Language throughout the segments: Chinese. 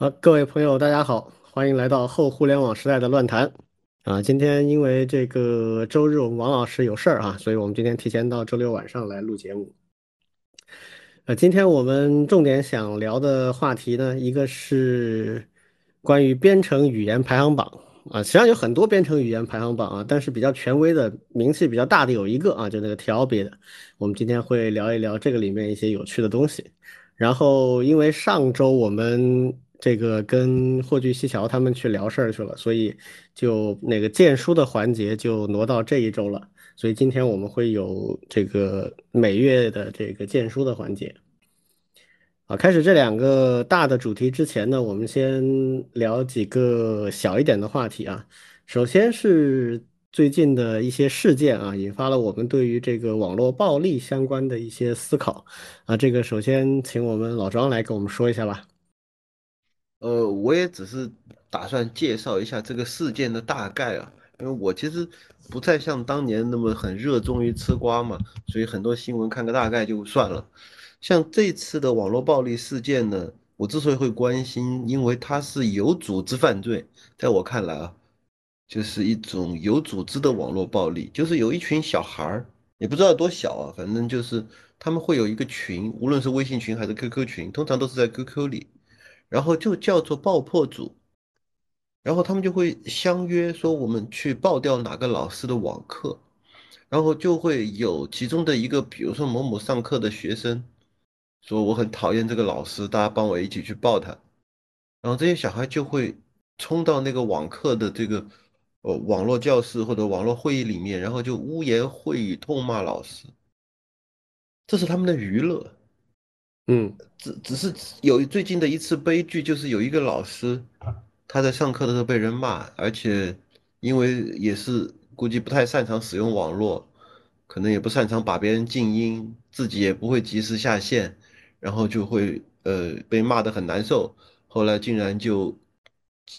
好，各位朋友，大家好，欢迎来到后互联网时代的乱谈啊！今天因为这个周日我们王老师有事儿啊，所以我们今天提前到周六晚上来录节目。呃，今天我们重点想聊的话题呢，一个是关于编程语言排行榜啊，实际上有很多编程语言排行榜啊，但是比较权威的、名气比较大的有一个啊，就那个 TLB 的，我们今天会聊一聊这个里面一些有趣的东西。然后，因为上周我们这个跟霍炬西桥他们去聊事儿去了，所以就那个荐书的环节就挪到这一周了。所以今天我们会有这个每月的这个荐书的环节。啊，开始这两个大的主题之前呢，我们先聊几个小一点的话题啊。首先是最近的一些事件啊，引发了我们对于这个网络暴力相关的一些思考啊。这个首先请我们老庄来跟我们说一下吧。呃，我也只是打算介绍一下这个事件的大概啊，因为我其实不再像当年那么很热衷于吃瓜嘛，所以很多新闻看个大概就算了。像这次的网络暴力事件呢，我之所以会关心，因为它是有组织犯罪，在我看来啊，就是一种有组织的网络暴力，就是有一群小孩儿，也不知道多小啊，反正就是他们会有一个群，无论是微信群还是 QQ 群，通常都是在 QQ 里。然后就叫做爆破组，然后他们就会相约说我们去爆掉哪个老师的网课，然后就会有其中的一个，比如说某某上课的学生，说我很讨厌这个老师，大家帮我一起去爆他，然后这些小孩就会冲到那个网课的这个呃网络教室或者网络会议里面，然后就污言秽语痛骂老师，这是他们的娱乐。嗯，只只是有最近的一次悲剧，就是有一个老师，他在上课的时候被人骂，而且因为也是估计不太擅长使用网络，可能也不擅长把别人静音，自己也不会及时下线，然后就会呃被骂得很难受，后来竟然就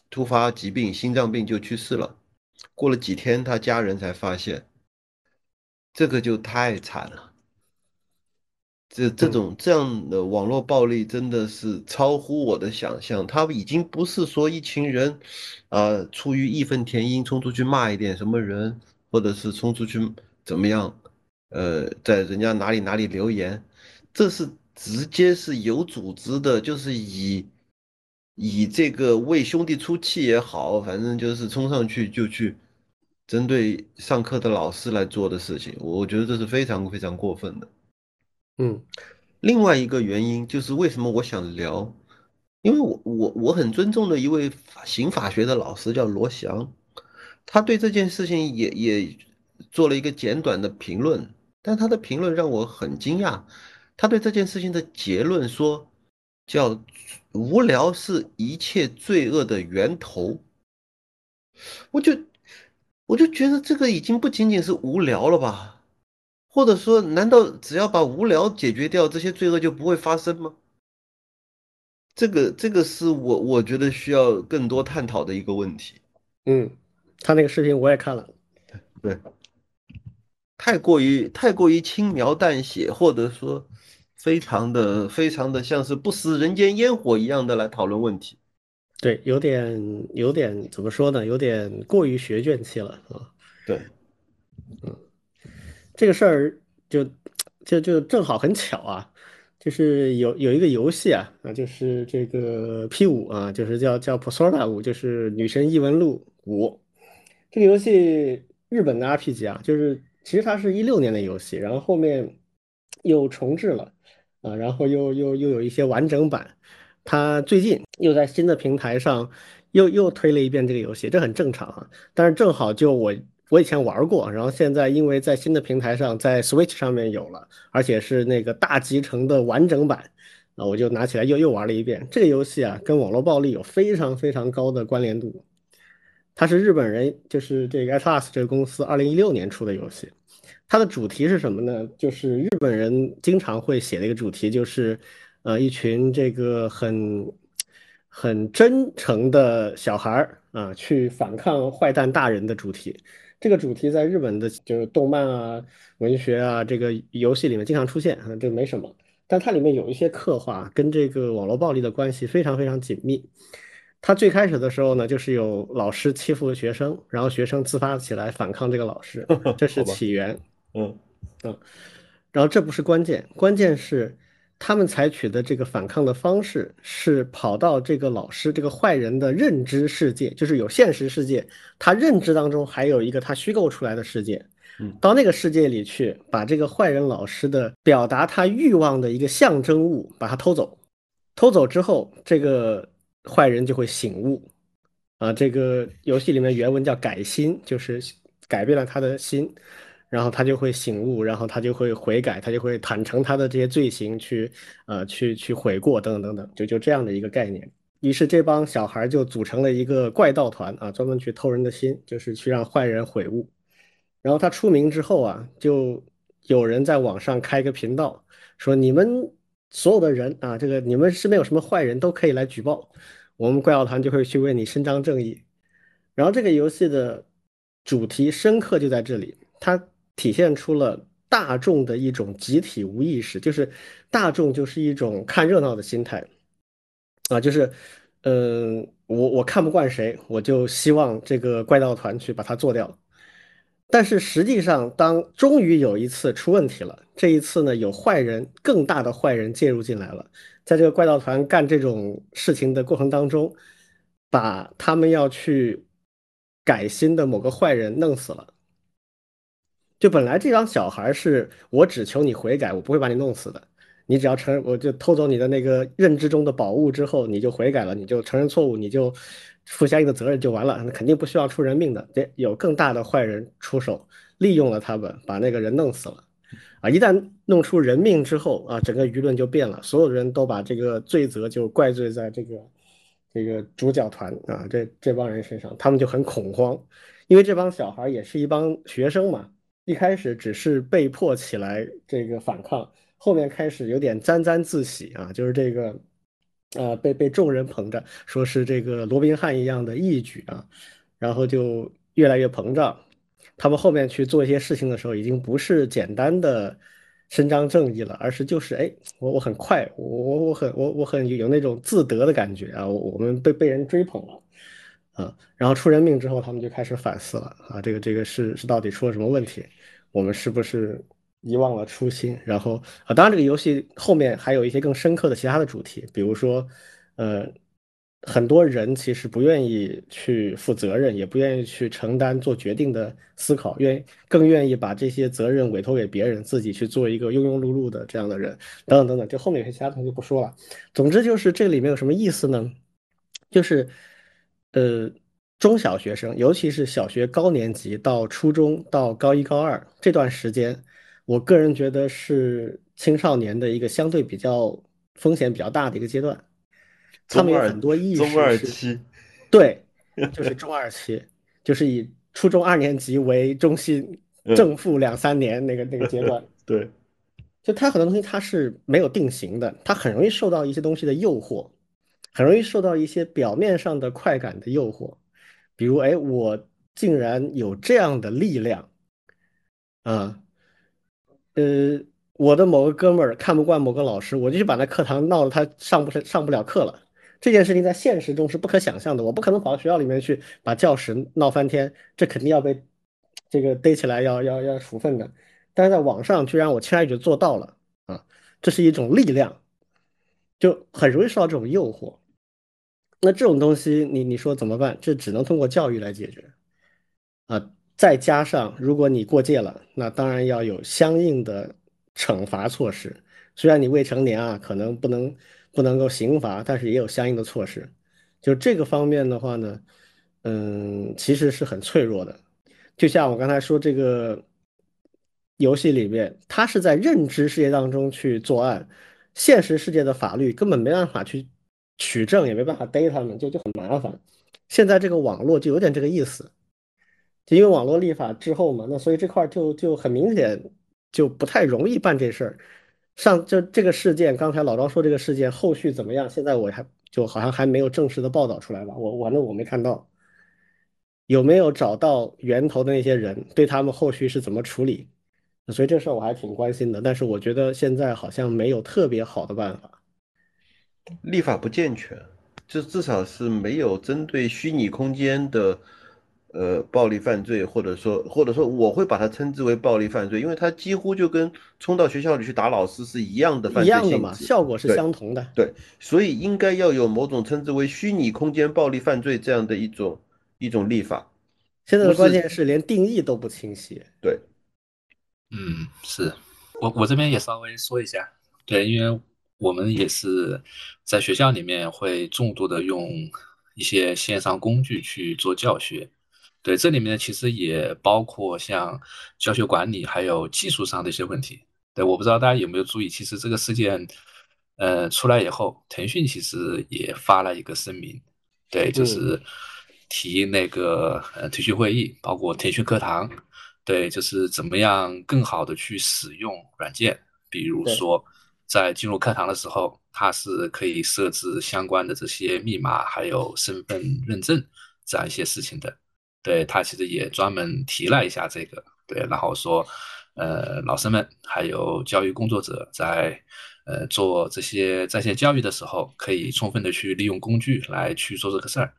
突发疾病，心脏病就去世了。过了几天，他家人才发现，这个就太惨了。这这种这样的网络暴力真的是超乎我的想象，他已经不是说一群人，啊，出于义愤填膺冲出去骂一点什么人，或者是冲出去怎么样，呃，在人家哪里哪里留言，这是直接是有组织的，就是以以这个为兄弟出气也好，反正就是冲上去就去针对上课的老师来做的事情，我觉得这是非常非常过分的。嗯，另外一个原因就是为什么我想聊，因为我我我很尊重的一位刑法学的老师叫罗翔，他对这件事情也也做了一个简短的评论，但他的评论让我很惊讶，他对这件事情的结论说，叫无聊是一切罪恶的源头，我就我就觉得这个已经不仅仅是无聊了吧。或者说，难道只要把无聊解决掉，这些罪恶就不会发生吗？这个，这个是我我觉得需要更多探讨的一个问题。嗯，他那个视频我也看了，对，太过于太过于轻描淡写，或者说非常的非常的像是不食人间烟火一样的来讨论问题。对，有点有点怎么说呢？有点过于学卷气了啊。对，嗯。这个事儿就就就正好很巧啊，就是有有一个游戏啊啊，就是这个 P 五啊，就是叫叫 Persona 五，就是女神异闻录五。这个游戏日本的 RPG 啊，就是其实它是一六年的游戏，然后后面又重置了啊，然后又又又有一些完整版。它最近又在新的平台上又又推了一遍这个游戏，这很正常啊。但是正好就我。我以前玩过，然后现在因为在新的平台上，在 Switch 上面有了，而且是那个大集成的完整版，啊，我就拿起来又又玩了一遍。这个游戏啊，跟网络暴力有非常非常高的关联度。它是日本人，就是这个 Atlas 这个公司二零一六年出的游戏。它的主题是什么呢？就是日本人经常会写的一个主题，就是呃，一群这个很很真诚的小孩儿啊，去反抗坏蛋大人的主题。这个主题在日本的就是动漫啊、文学啊、这个游戏里面经常出现啊，这没什么。但它里面有一些刻画跟这个网络暴力的关系非常非常紧密。它最开始的时候呢，就是有老师欺负学生，然后学生自发起来反抗这个老师，这是起源。嗯嗯，然后这不是关键，关键是他们采取的这个反抗的方式是跑到这个老师这个坏人的认知世界，就是有现实世界，他认知当中还有一个他虚构出来的世界，嗯，到那个世界里去，把这个坏人老师的表达他欲望的一个象征物把它偷走，偷走之后，这个。坏人就会醒悟，啊，这个游戏里面原文叫改心，就是改变了他的心，然后他就会醒悟，然后他就会悔改，他就会坦诚他的这些罪行，去呃去去悔过等等等等，就就这样的一个概念。于是这帮小孩就组成了一个怪盗团啊，专门去偷人的心，就是去让坏人悔悟。然后他出名之后啊，就有人在网上开个频道，说你们。所有的人啊，这个你们身边有什么坏人都可以来举报，我们怪盗团就会去为你伸张正义。然后这个游戏的主题深刻就在这里，它体现出了大众的一种集体无意识，就是大众就是一种看热闹的心态啊，就是嗯，我我看不惯谁，我就希望这个怪盗团去把他做掉。但是实际上，当终于有一次出问题了，这一次呢，有坏人更大的坏人介入进来了，在这个怪盗团干这种事情的过程当中，把他们要去改心的某个坏人弄死了。就本来这帮小孩是我只求你悔改，我不会把你弄死的。你只要承认，我就偷走你的那个认知中的宝物之后，你就悔改了，你就承认错误，你就。负相应的责任就完了，那肯定不需要出人命的。这有更大的坏人出手，利用了他们，把那个人弄死了。啊，一旦弄出人命之后啊，整个舆论就变了，所有人都把这个罪责就怪罪在这个这个主角团啊，这这帮人身上，他们就很恐慌，因为这帮小孩也是一帮学生嘛，一开始只是被迫起来这个反抗，后面开始有点沾沾自喜啊，就是这个。啊，被被众人捧着，说是这个罗宾汉一样的义举啊，然后就越来越膨胀。他们后面去做一些事情的时候，已经不是简单的伸张正义了，而是就是哎，我我很快，我我我很我我很有那种自得的感觉啊，我们被被人追捧了啊，然后出人命之后，他们就开始反思了啊，这个这个是是到底出了什么问题？我们是不是？遗忘了初心，然后啊，当然这个游戏后面还有一些更深刻的其他的主题，比如说，呃，很多人其实不愿意去负责任，也不愿意去承担做决定的思考，愿意更愿意把这些责任委托给别人，自己去做一个庸庸碌碌的这样的人，等等等等，就后面有些其他东西就不说了。总之就是这里面有什么意思呢？就是，呃，中小学生，尤其是小学高年级到初中到高一高二这段时间。我个人觉得是青少年的一个相对比较风险比较大的一个阶段，他们有很多意识中二期，对，就是中二期，就是以初中二年级为中心，正负两三年那个那个阶段，对，就他很多东西他是没有定型的，他很容易受到一些东西的诱惑，很容易受到一些表面上的快感的诱惑，比如哎，我竟然有这样的力量，啊。呃，我的某个哥们儿看不惯某个老师，我就去把那课堂闹得他上不上不了课了。这件事情在现实中是不可想象的，我不可能跑到学校里面去把教室闹翻天，这肯定要被这个逮起来要要要处分的。但是在网上居然我轻而易举做到了啊，这是一种力量，就很容易受到这种诱惑。那这种东西你你说怎么办？这只能通过教育来解决啊。再加上，如果你过界了，那当然要有相应的惩罚措施。虽然你未成年啊，可能不能不能够刑罚，但是也有相应的措施。就这个方面的话呢，嗯，其实是很脆弱的。就像我刚才说，这个游戏里面，他是在认知世界当中去作案，现实世界的法律根本没办法去取证，也没办法逮他们，就就很麻烦。现在这个网络就有点这个意思。就因为网络立法滞后嘛，那所以这块就就很明显就不太容易办这事儿。上就这个事件，刚才老张说这个事件后续怎么样？现在我还就好像还没有正式的报道出来吧？我反正我没看到，有没有找到源头的那些人，对他们后续是怎么处理？所以这事儿我还挺关心的。但是我觉得现在好像没有特别好的办法。立法不健全，就至少是没有针对虚拟空间的呃暴力犯罪，或者说或者说我会把它称之为暴力犯罪，因为它几乎就跟冲到学校里去打老师是一样的犯罪一样的嘛，效果是相同的。对，所以应该要有某种称之为虚拟空间暴力犯罪这样的一种一种立法，现在的关键是连定义都不清晰。对。嗯，是我我这边也稍微说一下，对，因为我们也是在学校里面会重度的用一些线上工具去做教学，对，这里面其实也包括像教学管理还有技术上的一些问题。对，我不知道大家有没有注意，其实这个事件，呃，出来以后，腾讯其实也发了一个声明，对，就嗯是提那个呃腾讯会议，包括腾讯课堂。对，就是怎么样更好的去使用软件，比如说在进入课堂的时候，它是可以设置相关的这些密码，还有身份认证这样一些事情的。对，他其实也专门提了一下这个，对，然后说，呃，老师们还有教育工作者在呃做这些在线教育的时候，可以充分的去利用工具来去做这个事儿。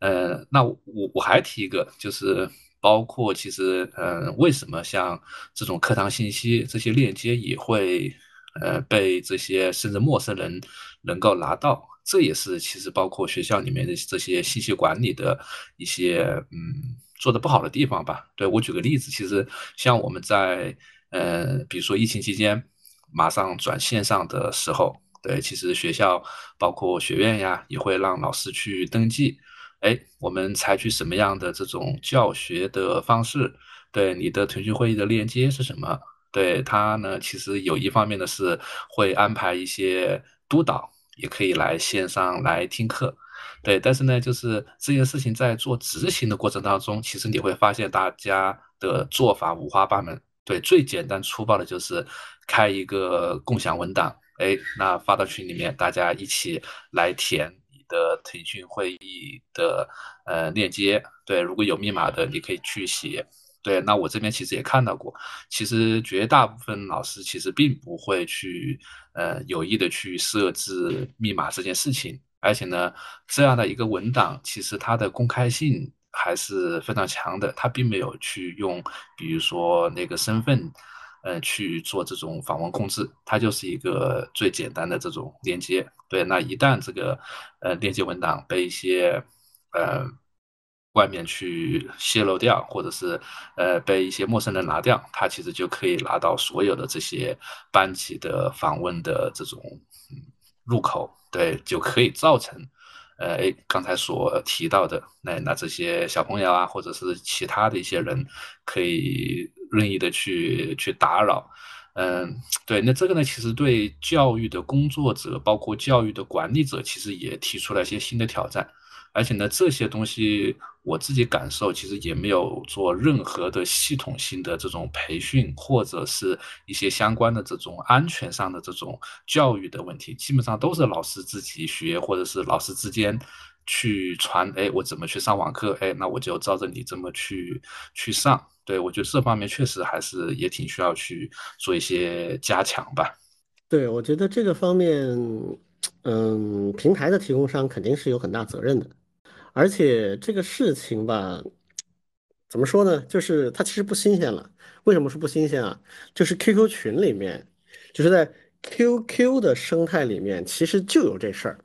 呃，那我我还提一个，就是包括其实，呃，为什么像这种课堂信息这些链接也会，呃，被这些甚至陌生人能够拿到？这也是其实包括学校里面的这些信息管理的一些，嗯，做的不好的地方吧。对，我举个例子，其实像我们在，呃，比如说疫情期间马上转线上的时候，对，其实学校包括学院呀，也会让老师去登记。哎，我们采取什么样的这种教学的方式？对你的腾讯会议的链接是什么？对他呢，其实有一方面呢是会安排一些督导，也可以来线上来听课。对，但是呢，就是这件事情在做执行的过程当中，其实你会发现大家的做法五花八门。对，最简单粗暴的就是开一个共享文档，哎，那发到群里面，大家一起来填你。的腾讯会议的呃链接，对，如果有密码的，你可以去写。对，那我这边其实也看到过，其实绝大部分老师其实并不会去呃有意的去设置密码这件事情，而且呢，这样的一个文档其实它的公开性还是非常强的，它并没有去用，比如说那个身份。呃，去做这种访问控制，它就是一个最简单的这种链接。对，那一旦这个呃链接文档被一些呃外面去泄露掉，或者是呃被一些陌生人拿掉，它其实就可以拿到所有的这些班级的访问的这种入口，对，就可以造成。呃，哎，刚才所提到的，那那这些小朋友啊，或者是其他的一些人，可以任意的去去打扰，嗯，对，那这个呢，其实对教育的工作者，包括教育的管理者，其实也提出了一些新的挑战。而且呢，这些东西我自己感受，其实也没有做任何的系统性的这种培训，或者是一些相关的这种安全上的这种教育的问题，基本上都是老师自己学，或者是老师之间去传。哎，我怎么去上网课？哎，那我就照着你这么去去上。对我觉得这方面确实还是也挺需要去做一些加强吧。对，我觉得这个方面，嗯，平台的提供商肯定是有很大责任的。而且这个事情吧，怎么说呢？就是它其实不新鲜了。为什么说不新鲜啊？就是 QQ 群里面，就是在 QQ 的生态里面，其实就有这事儿。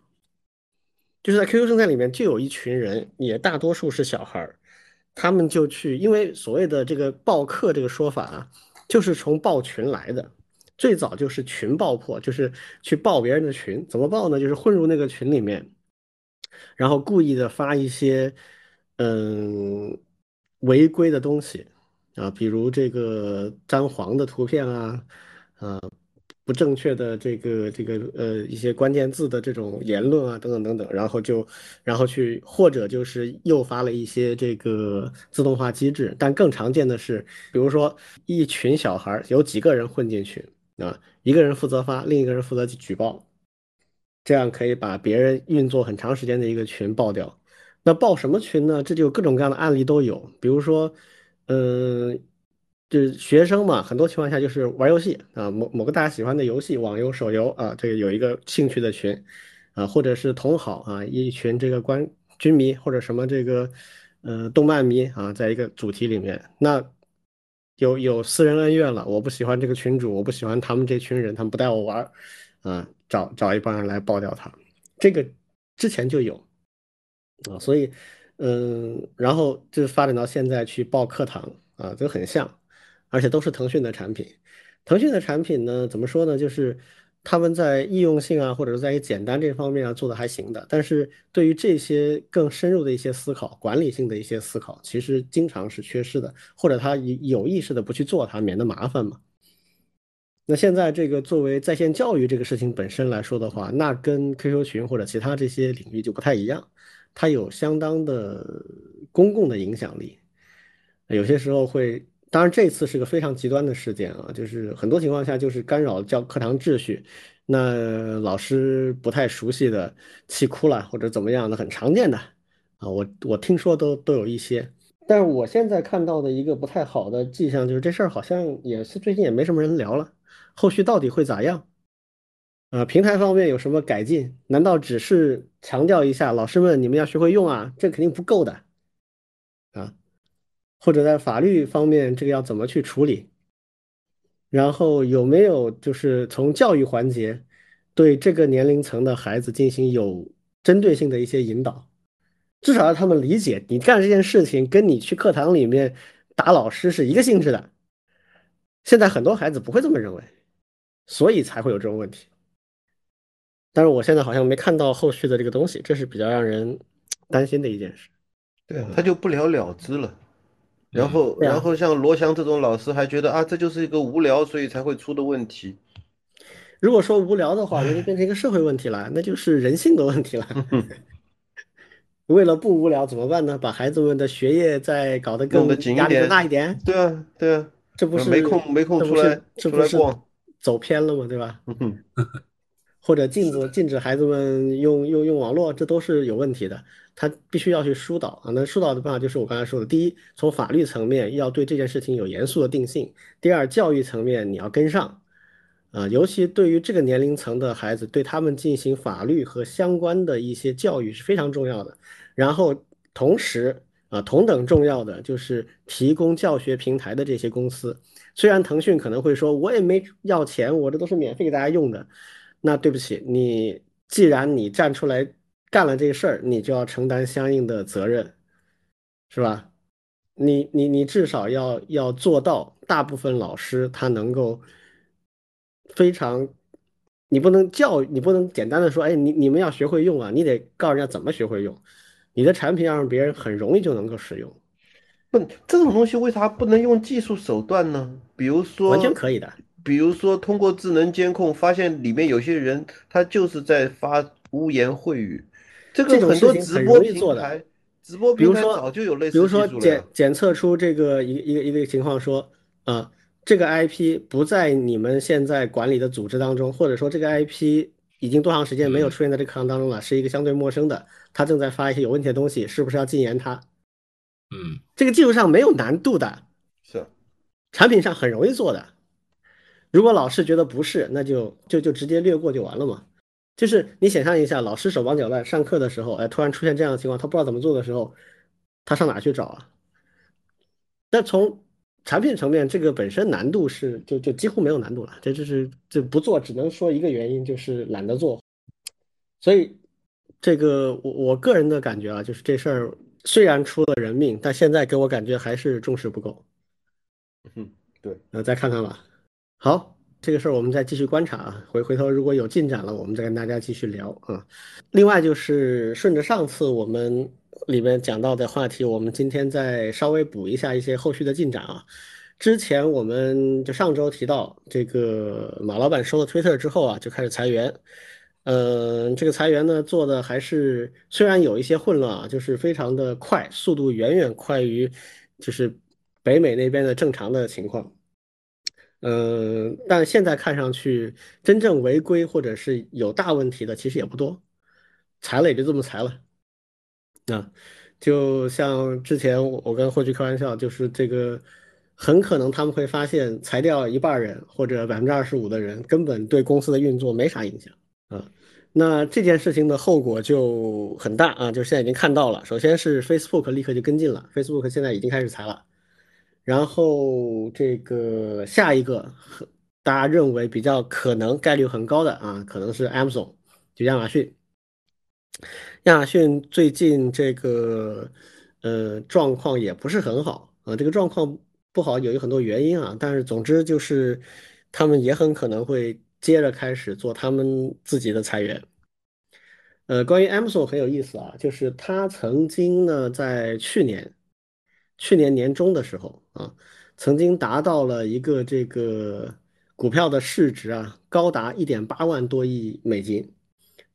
就是在 QQ 生态里面就有一群人，也大多数是小孩儿，他们就去，因为所谓的这个报课这个说法啊，就是从报群来的。最早就是群爆破，就是去爆别人的群。怎么爆呢？就是混入那个群里面。然后故意的发一些嗯违规的东西啊，比如这个沾黄的图片啊，啊不正确的这个这个呃一些关键字的这种言论啊等等等等，然后就然后去或者就是诱发了一些这个自动化机制，但更常见的是，比如说一群小孩有几个人混进去啊，一个人负责发，另一个人负责举报。这样可以把别人运作很长时间的一个群爆掉。那爆什么群呢？这就各种各样的案例都有，比如说，嗯，就是学生嘛，很多情况下就是玩游戏啊，某某个大家喜欢的游戏，网游、手游啊，这个有一个兴趣的群啊，或者是同好啊，一群这个关军迷或者什么这个呃动漫迷啊，在一个主题里面，那有有私人恩怨了，我不喜欢这个群主，我不喜欢他们这群人，他们不带我玩啊，找找一帮人来爆掉它，这个之前就有啊，所以嗯，然后就发展到现在去报课堂啊，都很像。而且都是腾讯的产品，腾讯的产品呢，怎么说呢？就是他们在易用性啊，或者是在于简单这方面啊，做的还行的。但是对于这些更深入的一些思考、管理性的一些思考，其实经常是缺失的，或者他有意识的不去做它，免得麻烦嘛。那现在这个作为在线教育这个事情本身来说的话，那跟 QQ 群或者其他这些领域就不太一样，它有相当的公共的影响力，有些时候会。当然，这次是个非常极端的事件啊，就是很多情况下就是干扰教课堂秩序，那老师不太熟悉的气哭了或者怎么样的，很常见的啊，我我听说都都有一些。但是我现在看到的一个不太好的迹象就是这事儿好像也是最近也没什么人聊了，后续到底会咋样？啊，平台方面有什么改进？难道只是强调一下老师们你们要学会用啊？这肯定不够的啊。或者在法律方面，这个要怎么去处理？然后有没有就是从教育环节对这个年龄层的孩子进行有针对性的一些引导？至少让他们理解，你干这件事情跟你去课堂里面打老师是一个性质的。现在很多孩子不会这么认为，所以才会有这种问题。但是我现在好像没看到后续的这个东西，这是比较让人担心的一件事。对啊，他就不了了之了。然后，然后像罗翔这种老师还觉得啊，这就是一个无聊，所以才会出的问题。如果说无聊的话，那就变成一个社会问题了，那就是人性的问题了。为了不无聊怎么办呢？把孩子们的学业再搞得更压力大一点。对啊，对啊，这不是没空没空出来出来逛，走偏了嘛，对吧？或者禁止禁止孩子们用用用网络，这都是有问题的。他必须要去疏导啊。那疏导的办法就是我刚才说的：第一，从法律层面要对这件事情有严肃的定性；第二，教育层面你要跟上啊。尤其对于这个年龄层的孩子，对他们进行法律和相关的一些教育是非常重要的。然后同时啊，同等重要的就是提供教学平台的这些公司。虽然腾讯可能会说，我也没要钱，我这都是免费给大家用的。那对不起，你既然你站出来干了这个事儿，你就要承担相应的责任，是吧？你你你至少要要做到，大部分老师他能够非常，你不能教育，你不能简单的说，哎，你你们要学会用啊，你得告诉人家怎么学会用，你的产品要让别人很容易就能够使用。不，这种东西为啥不能用技术手段呢？比如说，完全可以的。比如说，通过智能监控发现里面有些人，他就是在发污言秽语。这个很多直播平台，直播平台早就有类似比如说检检测出这个一一个一个情况，说啊，这个 IP 不在你们现在管理的组织当中，或者说这个 IP 已经多长时间没有出现在这个课堂当中了，是一个相对陌生的，他正在发一些有问题的东西，是不是要禁言他？嗯，这个技术上没有难度的，是产品上很容易做的。如果老师觉得不是，那就就就直接略过就完了嘛。就是你想象一下，老师手忙脚乱上课的时候，哎，突然出现这样的情况，他不知道怎么做的时候，他上哪去找啊？那从产品层面，这个本身难度是就就几乎没有难度了。这就是这不做，只能说一个原因就是懒得做。所以这个我我个人的感觉啊，就是这事儿虽然出了人命，但现在给我感觉还是重视不够。嗯，对，那再看看吧。好，这个事儿我们再继续观察啊。回回头如果有进展了，我们再跟大家继续聊啊。另外就是顺着上次我们里面讲到的话题，我们今天再稍微补一下一些后续的进展啊。之前我们就上周提到，这个马老板收了 Twitter 之后啊，就开始裁员。嗯，这个裁员呢做的还是虽然有一些混乱啊，就是非常的快，速度远远快于就是北美那边的正常的情况。嗯，但现在看上去，真正违规或者是有大问题的其实也不多，裁了也就这么裁了。啊，就像之前我跟霍去开玩笑，就是这个很可能他们会发现裁掉一半人或者百分之二十五的人，根本对公司的运作没啥影响啊。那这件事情的后果就很大啊，就现在已经看到了。首先是 Facebook 立刻就跟进了，Facebook 现在已经开始裁了。然后这个下一个，大家认为比较可能概率很高的啊，可能是 Amazon，就亚马逊。亚马逊最近这个呃状况也不是很好啊，这个状况不好有很多原因啊，但是总之就是他们也很可能会接着开始做他们自己的裁员。呃，关于 Amazon 很有意思啊，就是他曾经呢在去年。去年年中的时候啊，曾经达到了一个这个股票的市值啊，高达一点八万多亿美金，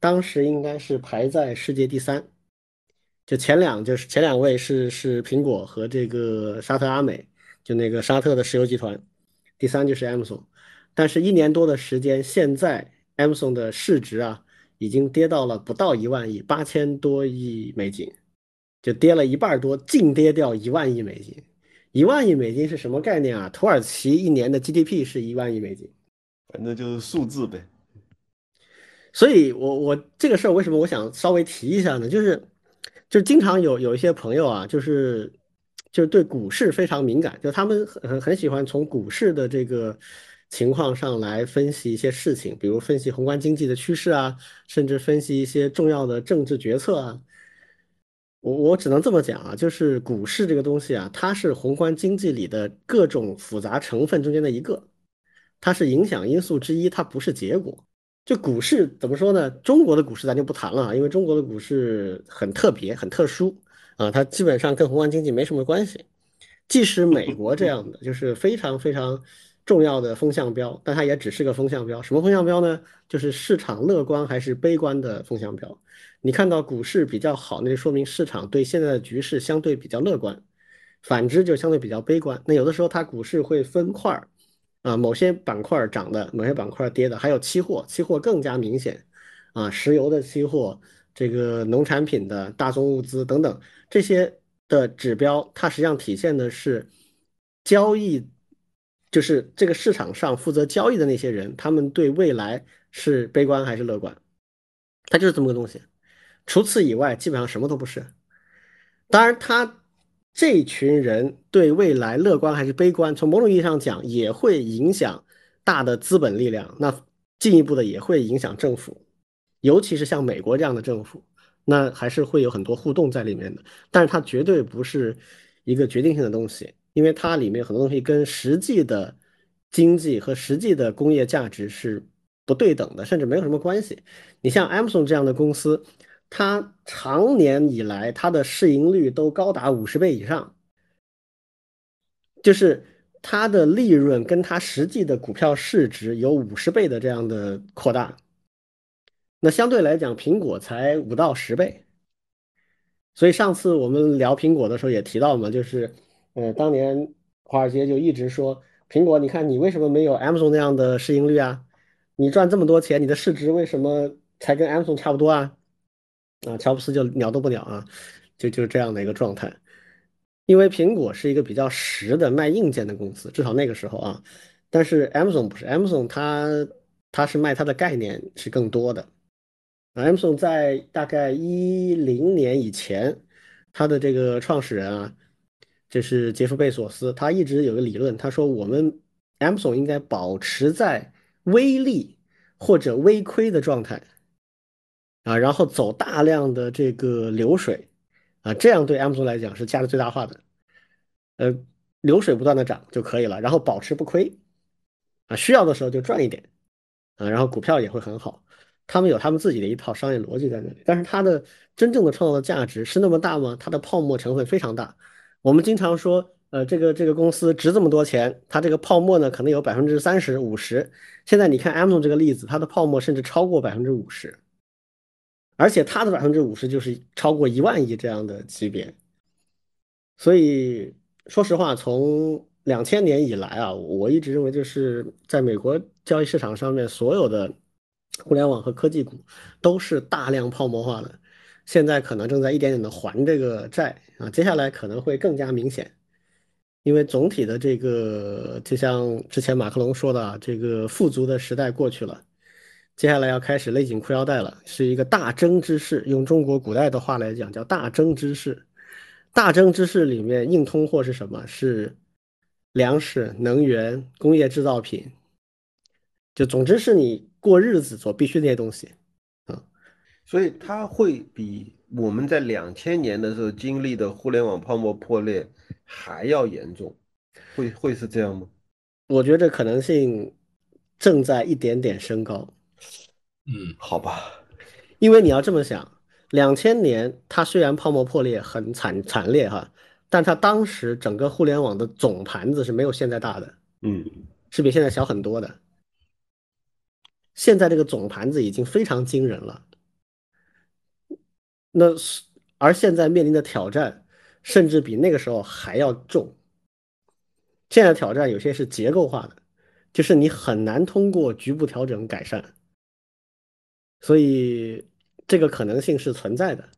当时应该是排在世界第三，就前两就是前两位是是苹果和这个沙特阿美，就那个沙特的石油集团，第三就是 Amazon，但是一年多的时间，现在 Amazon 的市值啊，已经跌到了不到一万亿，八千多亿美金。就跌了一半多，净跌掉一万亿美金。一万亿美金是什么概念啊？土耳其一年的 GDP 是一万亿美金，反正就是数字呗。所以，我我这个事儿为什么我想稍微提一下呢？就是，就经常有有一些朋友啊，就是就是对股市非常敏感，就他们很很喜欢从股市的这个情况上来分析一些事情，比如分析宏观经济的趋势啊，甚至分析一些重要的政治决策啊。我我只能这么讲啊，就是股市这个东西啊，它是宏观经济里的各种复杂成分中间的一个，它是影响因素之一，它不是结果。就股市怎么说呢？中国的股市咱就不谈了啊，因为中国的股市很特别、很特殊啊，它基本上跟宏观经济没什么关系。即使美国这样的，就是非常非常重要的风向标，但它也只是个风向标。什么风向标呢？就是市场乐观还是悲观的风向标。你看到股市比较好，那就说明市场对现在的局势相对比较乐观；反之就相对比较悲观。那有的时候它股市会分块儿，啊，某些板块涨的，某些板块跌的，还有期货，期货更加明显，啊，石油的期货，这个农产品的大宗物资等等这些的指标，它实际上体现的是交易，就是这个市场上负责交易的那些人，他们对未来是悲观还是乐观，它就是这么个东西。除此以外，基本上什么都不是。当然，他这群人对未来乐观还是悲观，从某种意义上讲，也会影响大的资本力量。那进一步的也会影响政府，尤其是像美国这样的政府，那还是会有很多互动在里面的。但是它绝对不是一个决定性的东西，因为它里面很多东西跟实际的经济和实际的工业价值是不对等的，甚至没有什么关系。你像 Amazon 这样的公司。它长年以来，它的市盈率都高达五十倍以上，就是它的利润跟它实际的股票市值有五十倍的这样的扩大。那相对来讲，苹果才五到十倍。所以上次我们聊苹果的时候也提到嘛，就是，呃，当年华尔街就一直说苹果，你看你为什么没有 Amazon 那样的市盈率啊？你赚这么多钱，你的市值为什么才跟 Amazon 差不多啊？啊，乔布斯就鸟都不鸟啊，就就是这样的一个状态。因为苹果是一个比较实的卖硬件的公司，至少那个时候啊。但是 Amazon 不是，Amazon 它它是卖它的概念是更多的。Amazon 在大概一零年以前，它的这个创始人啊，这是杰夫贝索斯，他一直有个理论，他说我们 Amazon 应该保持在微利或者微亏的状态。啊，然后走大量的这个流水，啊，这样对 Amazon 来讲是价值最大化的，呃，流水不断的涨就可以了，然后保持不亏，啊，需要的时候就赚一点，啊，然后股票也会很好，他们有他们自己的一套商业逻辑在那里，但是它的真正的创造的价值是那么大吗？它的泡沫成分非常大，我们经常说，呃，这个这个公司值这么多钱，它这个泡沫呢可能有百分之三十五十，现在你看 Amazon 这个例子，它的泡沫甚至超过百分之五十。而且它的百分之五十就是超过一万亿这样的级别，所以说实话，从两千年以来啊，我一直认为就是在美国交易市场上面，所有的互联网和科技股都是大量泡沫化的，现在可能正在一点点的还这个债啊，接下来可能会更加明显，因为总体的这个，就像之前马克龙说的，这个富足的时代过去了，接下来要开始勒紧裤腰带了，是一个大争之势。用中国古代的话来讲，叫大争之势。大争之势里面，硬通货是什么？是粮食、能源、工业制造品，就总之是你过日子所必须那些东西。所以它会比我们在两千年的时候经历的互联网泡沫破裂还要严重，会会是这样吗？我觉得可能性正在一点点升高。嗯，好吧，因为你要这么想，两千年它虽然泡沫破裂很惨惨烈哈，但它当时整个互联网的总盘子是没有现在大的，嗯，是比现在小很多的。现在这个总盘子已经非常惊人了。那是，而现在面临的挑战，甚至比那个时候还要重。现在挑战有些是结构化的，就是你很难通过局部调整改善，所以这个可能性是存在的。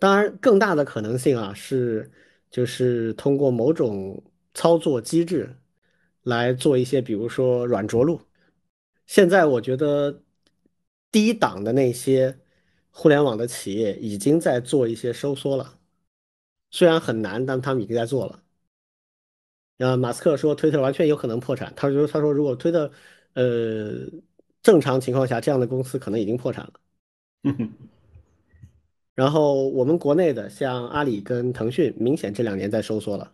当然，更大的可能性啊，是就是通过某种操作机制来做一些，比如说软着陆。现在我觉得低档的那些。互联网的企业已经在做一些收缩了，虽然很难，但他们已经在做了。啊，马斯克说推特完全有可能破产，他说他说如果推特，呃，正常情况下这样的公司可能已经破产了。然后我们国内的像阿里跟腾讯，明显这两年在收缩了。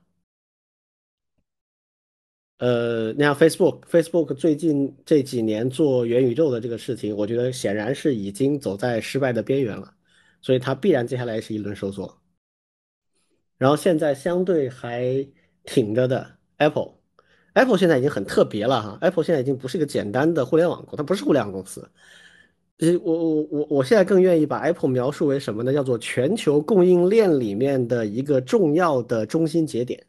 呃，那像 Facebook，Facebook 最近这几年做元宇宙的这个事情，我觉得显然是已经走在失败的边缘了，所以它必然接下来是一轮收缩。然后现在相对还挺着的 Apple，Apple 现在已经很特别了哈，Apple 现在已经不是一个简单的互联网公，它不是互联网公司。呃，我我我我现在更愿意把 Apple 描述为什么呢？叫做全球供应链里面的一个重要的中心节点。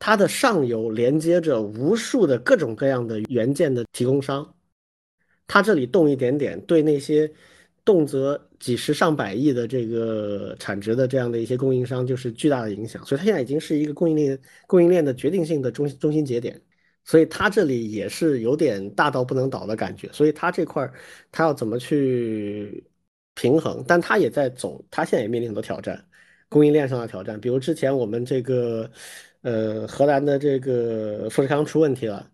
它的上游连接着无数的各种各样的元件的提供商，它这里动一点点，对那些动辄几十上百亿的这个产值的这样的一些供应商就是巨大的影响，所以它现在已经是一个供应链供应链的决定性的中中心节点，所以它这里也是有点大到不能倒的感觉，所以它这块儿它要怎么去平衡？但它也在走，它现在也面临很多挑战，供应链上的挑战，比如之前我们这个。呃，荷兰的这个富士康出问题了，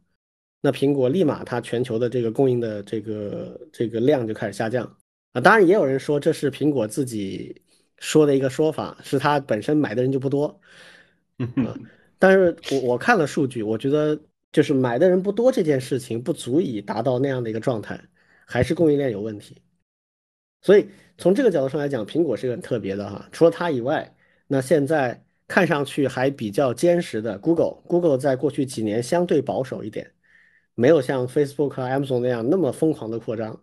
那苹果立马它全球的这个供应的这个这个量就开始下降啊。当然也有人说这是苹果自己说的一个说法，是它本身买的人就不多。啊，但是我我看了数据，我觉得就是买的人不多这件事情不足以达到那样的一个状态，还是供应链有问题。所以从这个角度上来讲，苹果是个很特别的哈。除了它以外，那现在。看上去还比较坚实的 Google，Google 在过去几年相对保守一点，没有像 Facebook 和 Amazon 那样那么疯狂的扩张。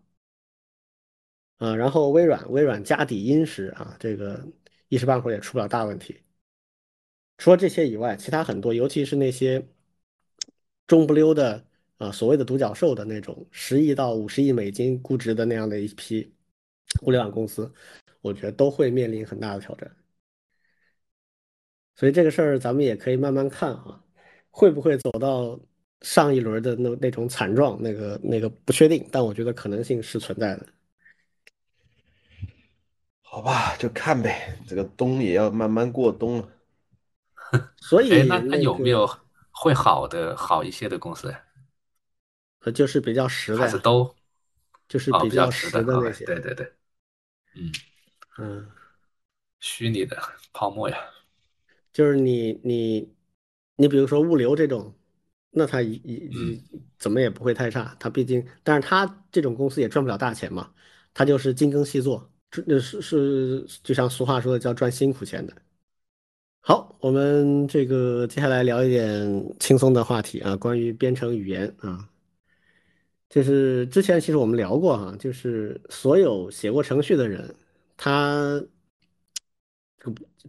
啊，然后微软，微软家底殷实啊，这个一时半会儿也出不了大问题。除了这些以外，其他很多，尤其是那些中不溜的啊，所谓的独角兽的那种十亿到五十亿美金估值的那样的一批互联网公司，我觉得都会面临很大的挑战。所以这个事儿咱们也可以慢慢看啊，会不会走到上一轮的那那种惨状？那个那个不确定，但我觉得可能性是存在的。好吧，就看呗，这个冬也要慢慢过冬了。所以那那有没有会好的好一些的公司？呃，就是比较实的，还是都就是比较实的那些。对对对，嗯嗯，虚拟的泡沫呀。就是你你你比如说物流这种，那它一一怎么也不会太差，它毕竟，但是它这种公司也赚不了大钱嘛，它就是精耕细作，这是是就像俗话说的叫赚辛苦钱的。好，我们这个接下来聊一点轻松的话题啊，关于编程语言啊，就是之前其实我们聊过哈，就是所有写过程序的人，他。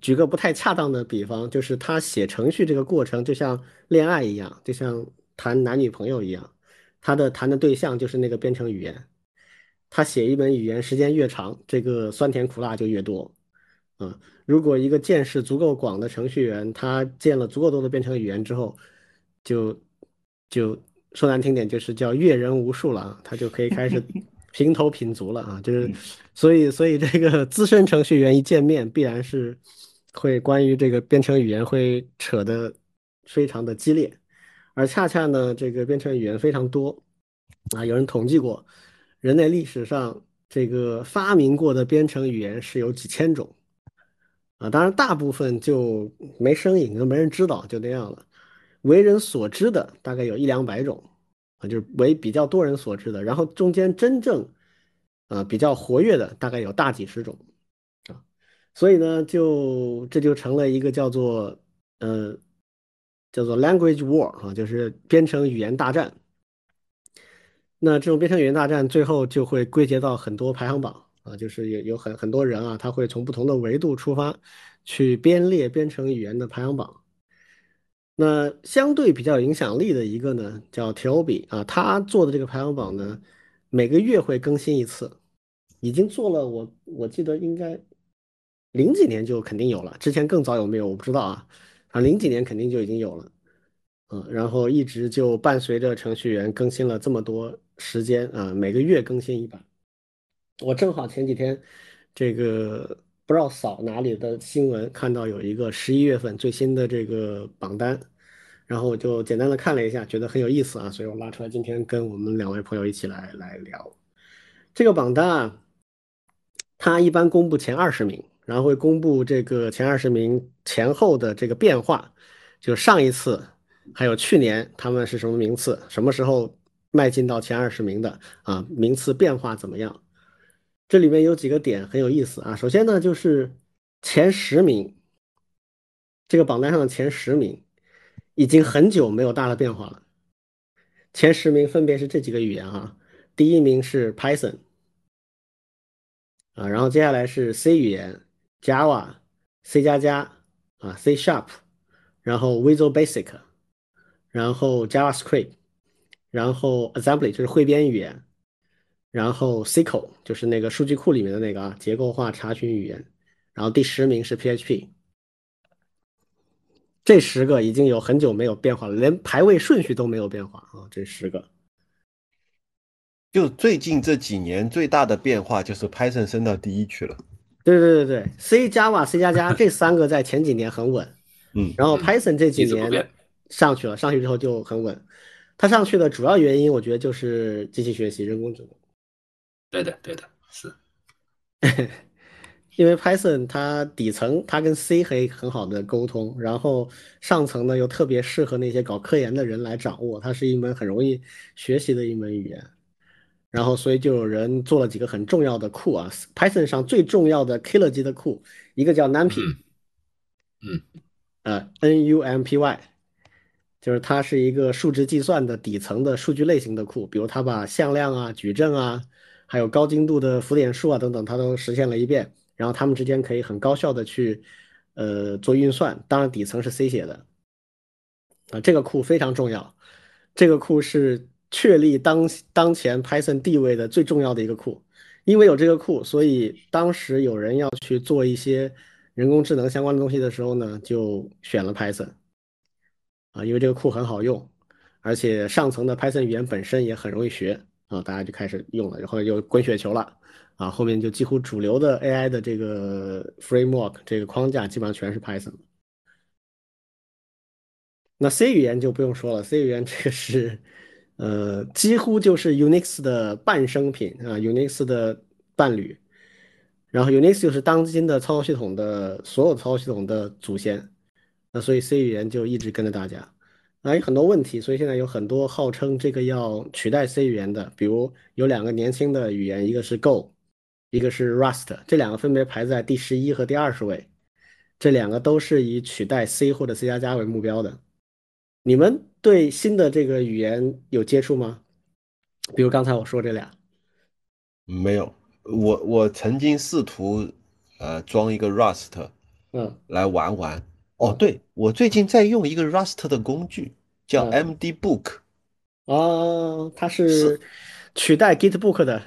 举个不太恰当的比方，就是他写程序这个过程就像恋爱一样，就像谈男女朋友一样，他的谈的对象就是那个编程语言。他写一门语言时间越长，这个酸甜苦辣就越多嗯。如果一个见识足够广的程序员，他见了足够多的编程语言之后，就就说难听点，就是叫阅人无数了啊，他就可以开始 平头品足了啊。就是所以所以这个资深程序员一见面，必然是会关于这个编程语言会扯得非常的激烈，而恰恰呢，这个编程语言非常多啊，有人统计过，人类历史上这个发明过的编程语言是有几千种。啊，当然，大部分就没声音，就没人知道，就那样了。为人所知的大概有一两百种，啊，就是为比较多人所知的。然后中间真正，啊，比较活跃的大概有大几十种，所以呢，就这就成了一个叫做，呃，叫做 language war 啊，就是编程语言大战。那这种编程语言大战最后就会归结到很多排行榜。啊，就是有有很很多人啊，他会从不同的维度出发，去编列编程语言的排行榜。那相对比较有影响力的一个呢，叫 t o b 啊，他做的这个排行榜呢，每个月会更新一次，已经做了，我我记得应该零几年就肯定有了，之前更早有没有我不知道啊，啊零几年肯定就已经有了，嗯，然后一直就伴随着程序员更新了这么多时间啊，每个月更新一版。我正好前几天，这个不知道扫哪里的新闻，看到有一个十一月份最新的这个榜单，然后我就简单的看了一下，觉得很有意思啊，所以我拉出来今天跟我们两位朋友一起来来聊这个榜单啊。它一般公布前二十名，然后会公布这个前二十名前后的这个变化，就上一次还有去年他们是什么名次，什么时候迈进到前二十名的啊，名次变化怎么样？这里面有几个点很有意思啊。首先呢，就是前十名，这个榜单上的前十名已经很久没有大的变化了。前十名分别是这几个语言啊，第一名是 Python 啊，然后接下来是 C 语言、Java、C 加加啊、C Sharp，然后 Visual Basic，然后 JavaScript，然后 Assembly 就是汇编语言。然后 SQL 就是那个数据库里面的那个啊，结构化查询语言。然后第十名是 PHP，这十个已经有很久没有变化了，连排位顺序都没有变化啊。这十个，就最近这几年最大的变化就是 Python 升到第一去了。对对对对，C Java、C 加加这三个在前几年很稳，嗯，然后 Python 这几年上去了，上去之后就很稳。它上去的主要原因，我觉得就是机器学习、人工智能。对的，对的，是，因为 Python 它底层它跟 C 可以很好的沟通，然后上层呢又特别适合那些搞科研的人来掌握，它是一门很容易学习的一门语言，然后所以就有人做了几个很重要的库啊，Python 上最重要的 killer 级的库，一个叫 NumPy，嗯，呃，NUMPY，就是它是一个数值计算的底层的数据类型的库，比如它把向量啊、矩阵啊。还有高精度的浮点数啊等等，它都实现了一遍，然后它们之间可以很高效的去，呃，做运算。当然底层是 C 写的，啊，这个库非常重要，这个库是确立当当前 Python 地位的最重要的一个库。因为有这个库，所以当时有人要去做一些人工智能相关的东西的时候呢，就选了 Python，啊，因为这个库很好用，而且上层的 Python 语言本身也很容易学。啊，大家就开始用了，然后就滚雪球了，啊，后面就几乎主流的 AI 的这个 framework 这个框架基本上全是 Python。那 C 语言就不用说了，C 语言这个是，呃，几乎就是 Unix 的半生品啊，Unix 的伴侣。然后 Unix 就是当今的操作系统的所有操作系统的祖先，那所以 C 语言就一直跟着大家。啊，有很多问题，所以现在有很多号称这个要取代 C 语言的，比如有两个年轻的语言，一个是 Go，一个是 Rust，这两个分别排在第十一和第二十位，这两个都是以取代 C 或者 C 加加为目标的。你们对新的这个语言有接触吗？比如刚才我说这俩，没有，我我曾经试图呃装一个 Rust，嗯，来玩玩。哦，对，我最近在用一个 Rust 的工具，叫 MDBook。哦，它是取代 Gitbook 的。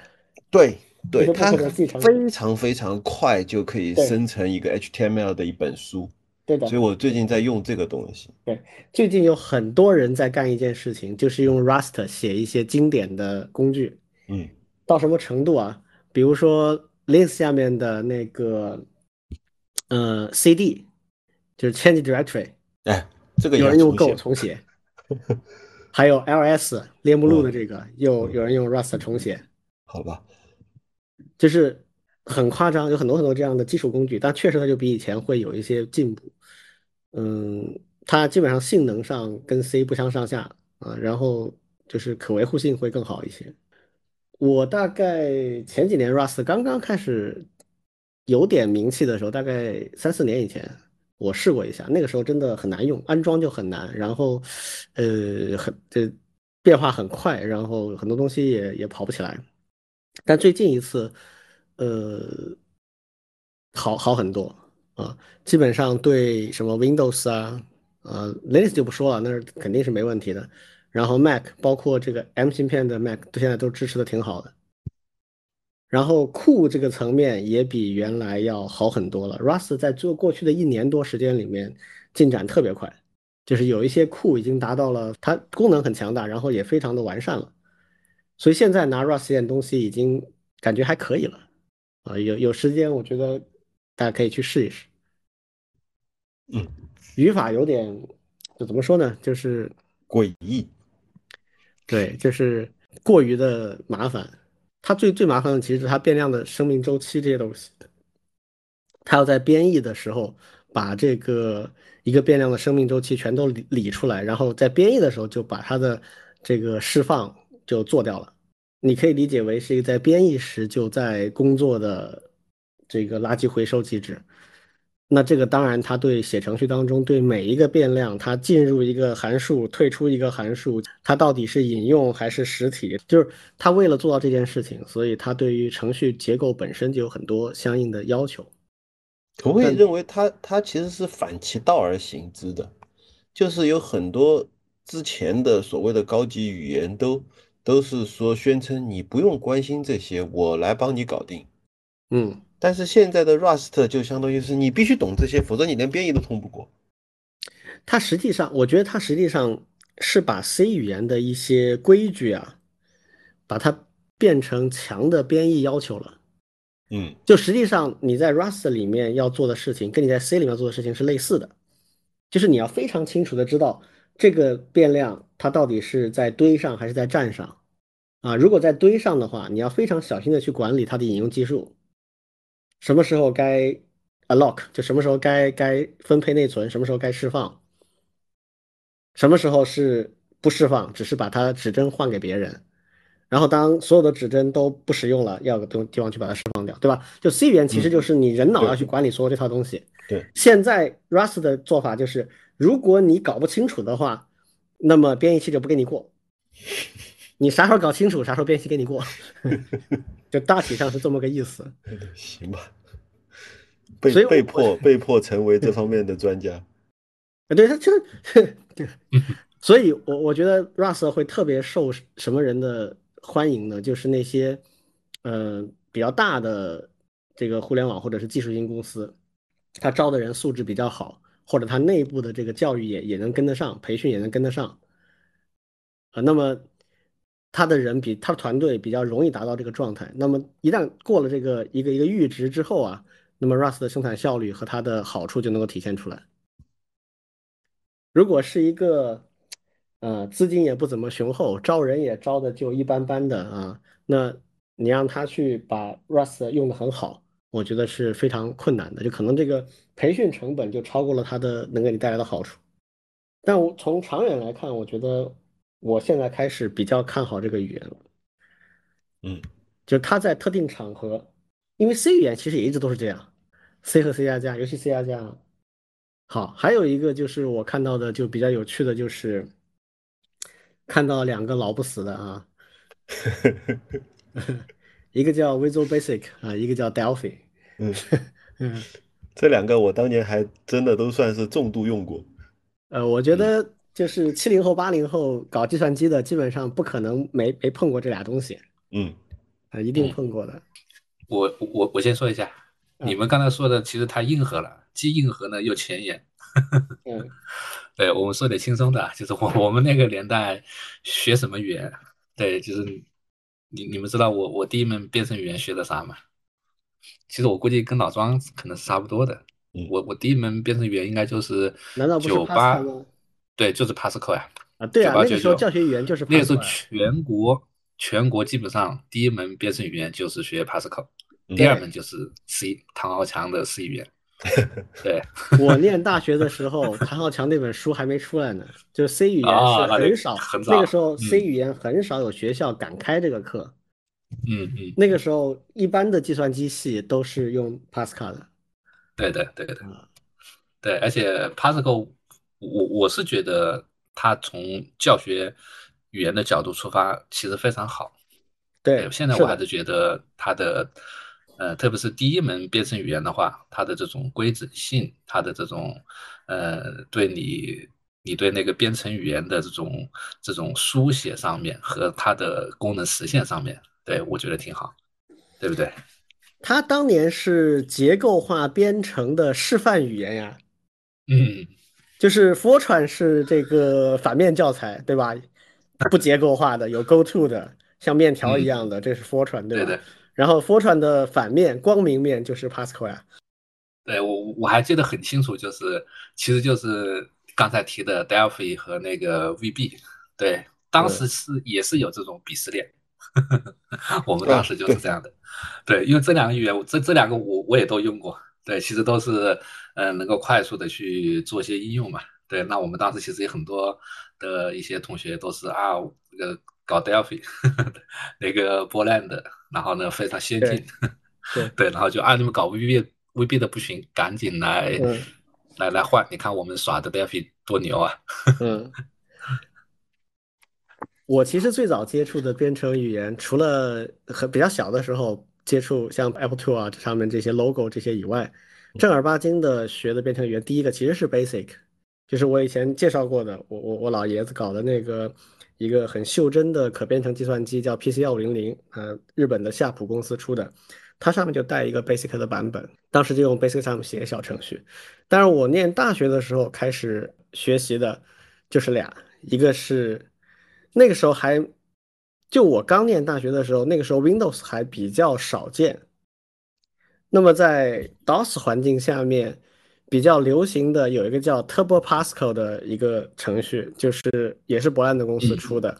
对，对，它。非常非常快就可以生成一个 HTML 的一本书，对的所以，我最近在用这个东西。对最近有很多人在干一件事情，就是用 Rust 写一些经典的工具。嗯，到什么程度啊？比如说 Linux 下面的那个呃 CD，就是 Change Directory，哎，这个也有人用出 Go 现重写，还有 LS 列目录的嗯这个，又有人用 Rust 重写，好吧？就是很夸张，有很多很多这样的基础工具，但确实它就比以前会有一些进步。嗯，它基本上性能上跟 C 不相上下啊，然后就是可维护性会更好一些。我大概前几年 Rust 刚刚开始有点名气的时候，大概三四年以前，我试过一下，那个时候真的很难用，安装就很难，然后呃很这变化很快，然后很多东西也也跑不起来。但最近一次，呃，好好很多啊，基本上对什么 Windows 啊，呃，Linux 就不说了，那是肯定是没问题的。然后 Mac 包括这个 M 芯片的 Mac，都现在都支持的挺好的。然后库这个层面也比原来要好很多了。Rust 在做过去的一年多时间里面进展特别快，就是有一些库已经达到了它功能很强大，然后也非常的完善了。所以现在拿 Rust 这件东西已经感觉还可以了啊，有有时间我觉得大家可以去试一试。嗯，语法有点就怎么说呢，就是诡异。对，就是过于的麻烦。它最最麻烦的其实是它变量的生命周期这些东西，它要在编译的时候把这个一个变量的生命周期全都理理出来，然后在编译的时候就把它的这个释放就做掉了。你可以理解为是一个在编译时就在工作的这个垃圾回收机制。那这个当然，它对写程序当中对每一个变量，它进入一个函数，退出一个函数，它到底是引用还是实体，就是它为了做到这件事情，所以它对于程序结构本身就有很多相应的要求。可不可以但认为它它其实是反其道而行之的？就是有很多之前的所谓的高级语言都都是说宣称你不用关心这些，我来帮你搞定。嗯，但是现在的 Rust 就相当于是你必须懂这些，否则你连编译都通不过。它实际上，我觉得它实际上是把 C 语言的一些规矩啊，把它变成强的编译要求了。嗯就实际上你在 Rust 里面要做的事情，跟你在 C 里面做的事情是类似的，就是你要非常清楚的知道这个变量它到底是在堆上还是在站上啊。如果在堆上的话，你要非常小心的去管理它的引用技术，什么时候该 alloc，就什么时候该该分配内存，什么时候该释放，什么时候是不释放，只是把它指针换给别人。然后当所有的指针都不使用了，要个东地方去把它释放掉，对吧？就 C 语言其实就是你人脑要去管理所有这套东西。对，现在 Rust 的做法就是，如果你搞不清楚的话，那么编译器就不给你过。你啥时候搞清楚，啥时候编译器给你过，就大体上是这么个意思。行吧，被被迫被迫成为这方面的专家。啊，对，他就是对，所以我我觉得 Rust 会特别受什么人的欢迎呢？就是那些呃比较大的这个互联网或者是技术型公司，他招的人素质比较好，或者他内部的这个教育也也能跟得上，培训也能跟得上，啊、那么他的人比他的团队比较容易达到这个状态。那么一旦过了这个一个一个阈值之后啊，那么 Rust 的生产效率和它的好处就能够体现出来。如果是一个呃资金也不怎么雄厚，招人也招的就一般般的啊，那你让他去把 Rust 用的很好，我觉得是非常困难的，就可能这个培训成本就超过了它的能给你带来的好处。但我从长远来看，我觉得我现在开始比较看好这个语言了。嗯，就是它在特定场合，因为 C 语言其实也一直都是这样，C 和 C 加加，尤其 C 加加。好，还有一个就是我看到的就比较有趣的，就是看到两个老不死的啊，一个叫 Visual Basic 啊，一个叫 Delphi。嗯，嗯，这两个我当年还真的都算是重度用过。呃，我觉得就是七零后、八零后搞计算机的，基本上不可能没没碰过这俩东西嗯，啊，一定碰过的。我我我先说一下，你们刚才说的其实太硬核了，既硬核呢又前沿。嗯，对我们说点轻松的，就是我我们那个年代学什么语言？对，就是你你们知道我我第一门编程语言学的啥吗？其实我估计跟老庄可能是差不多的。我我第一门编程语言应该就是难道不是？对，就是 Pascal 呀。啊，对啊，那个时候教学语言就是那个时候全国全国基本上第一门编程语言就是学 Pascal，嗯第二门就是 C，唐浩强的 C 语言。对，我念大学的 时候，唐浩强那本书还没出来呢，就是 C 语言是很少，那个时候嗯 C 语言很少有学校敢开这个课，嗯嗯嗯，那个时候一般的计算机系都是用 Pascal 的。对的对的啊，对，而且 Pascal，我我是觉得它从教学语言的角度出发，其实非常好。对，现在我还是觉得它的，呃，特别是第一门编程语言的话，它的这种规整性，它的这种，呃，对你你对那个编程语言的这种这种书写上面和它的功能实现上面，对我觉得挺好，对不对？它当年是结构化编程的示范语言呀，嗯，就是 Fortran 是这个反面教材，对吧？不结构化的，有 GoTo 的，像面条一样的，这是 Fortran，吧？对对。然后 Fortran 的反面，光明面就是 Pascal 呀。对我我还记得很清楚，就是其实就是刚才提的 Delphi 和那个 VB，对，当时是也是有这种鄙视链，我们当时就是这样的，对，因为这两个语言，这这两个我我也都用过，对，其实都是嗯、呃能够快速的去做一些应用嘛，对，那我们当时其实有很多的一些同学都是啊这个搞 Delphi，那个波兰的，然后呢非常先进，对。对，然后就啊你们搞 VB VB 的不行，赶紧来、嗯。来来换，你看我们耍的 Delphi 多牛啊！嗯，我其实最早接触的编程语言，除了很比较小的时候接触像 Apple Two 啊这上面这些 logo 这些以外，正儿八经的学的编程语言，第一个其实是 Basic，就是我以前介绍过的，我我我老爷子搞的那个一个很袖珍的可编程计算机叫 PC 幺五零零，呃，日本的夏普公司出的，它上面就带一个 Basic 的版本，当时就用 Basic 上面写小程序。但是我念大学的时候开始学习的就是俩，一个是那个时候还就我刚念大学的时候，那个时候 Windows 还比较少见。那么在 DOS 环境下面，比较流行的有一个叫 Turbo Pascal 的一个程序，就是也是博兰的公司出的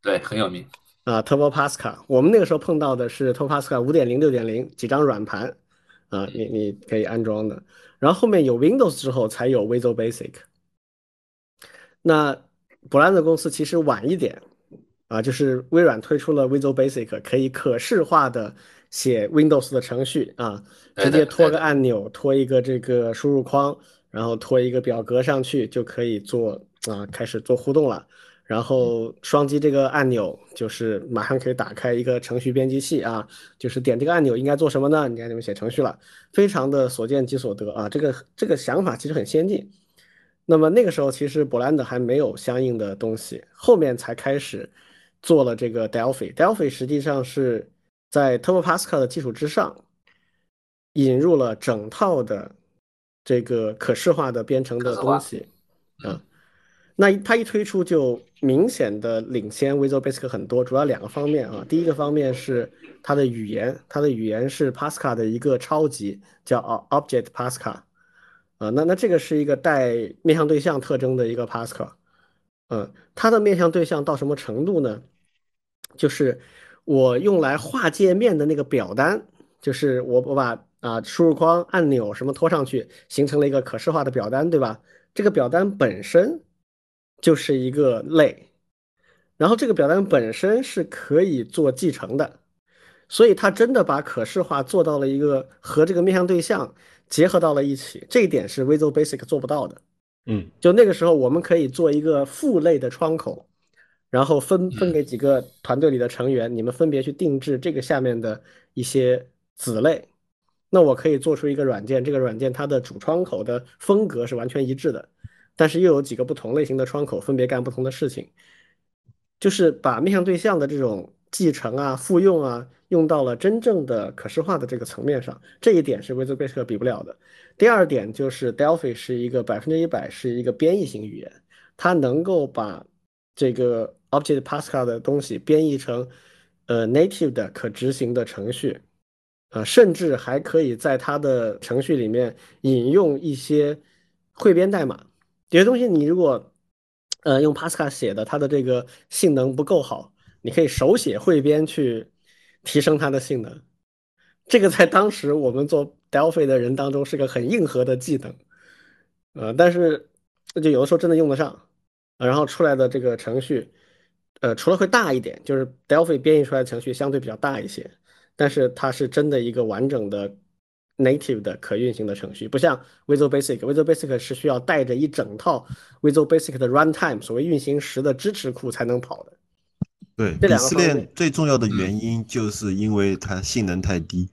对，很有名。啊，Turbo Pascal。我们那个时候碰到的是 Turbo Pascal 五点零、六点零几张软盘啊，你你可以安装的。然后后面有 Windows 之后才有 Visual Basic。那博兰德公司其实晚一点啊，就是微软推出了 Visual Basic，可以可视化的写 Windows 的程序啊，直接拖个按钮，拖一个这个输入框，然后拖一个表格上去就可以做啊，开始做互动了。然后双击这个按钮，就是马上可以打开一个程序编辑器啊，就是点这个按钮应该做什么呢？你看你们写程序了，非常的所见即所得啊，这个这个想法其实很先进。那么那个时候其实博兰德还没有相应的东西，后面才开始做了这个 Delphi。Delphi 实际上是在 Turbo Pascal 的基础之上，引入了整套的这个可视化的编程的东西啊。那它一推出就明显的领先 Visual Basic 很多，主要两个方面啊。第一个方面是它的语言，它的语言是 Pascal 的一个超级，叫 Object Pascal。啊，那那这个是一个带面向对象特征的一个 Pascal，嗯，它的面向对象到什么程度呢？就是我用来画界面的那个表单，就是我我把啊输入框按钮什么拖上去，形成了一个可视化的表单，对吧？这个表单本身就是一个类，然后这个表单本身是可以做继承的，所以它真的把可视化做到了一个和这个面向对象。结合到了一起，这一点是 Visual Basic 做不到的。嗯，就那个时候，我们可以做一个父类的窗口，然后分分给几个团队里的成员，你们分别去定制这个下面的一些子类。那我可以做出一个软件，这个软件它的主窗口的风格是完全一致的，但是又有几个不同类型的窗口分别干不同的事情，就是把面向对象的这种继承啊、复用啊，用到了真正的可视化的这个层面上，这一点是 Visual Basic 比不了的。第二点就是 Delphi 是一个百分之一百是一个编译型语言，它能够把这个 Object Pascal 的东西编译成呃 native 的可执行的程序，啊，甚至还可以在它的程序里面引用一些汇编代码。有些东西你如果呃用 Pascal 写的，它的这个性能不够好，你可以手写汇编去提升它的性能。这个在当时我们做 Delphi 的人当中是个很硬核的技能，呃，但是就有的时候真的用得上，然后出来的这个程序，呃，除了会大一点，就是 Delphi 编译出来的程序相对比较大一些，但是它是真的一个完整的 native 的可运行的程序，不像 Visual Basic，Visual Basic 是需要带着一整套 Visual Basic 的 runtime，所谓运行时的支持库才能跑的。对，这鄙视两个方面。最重要的原因就是因为它性能太低。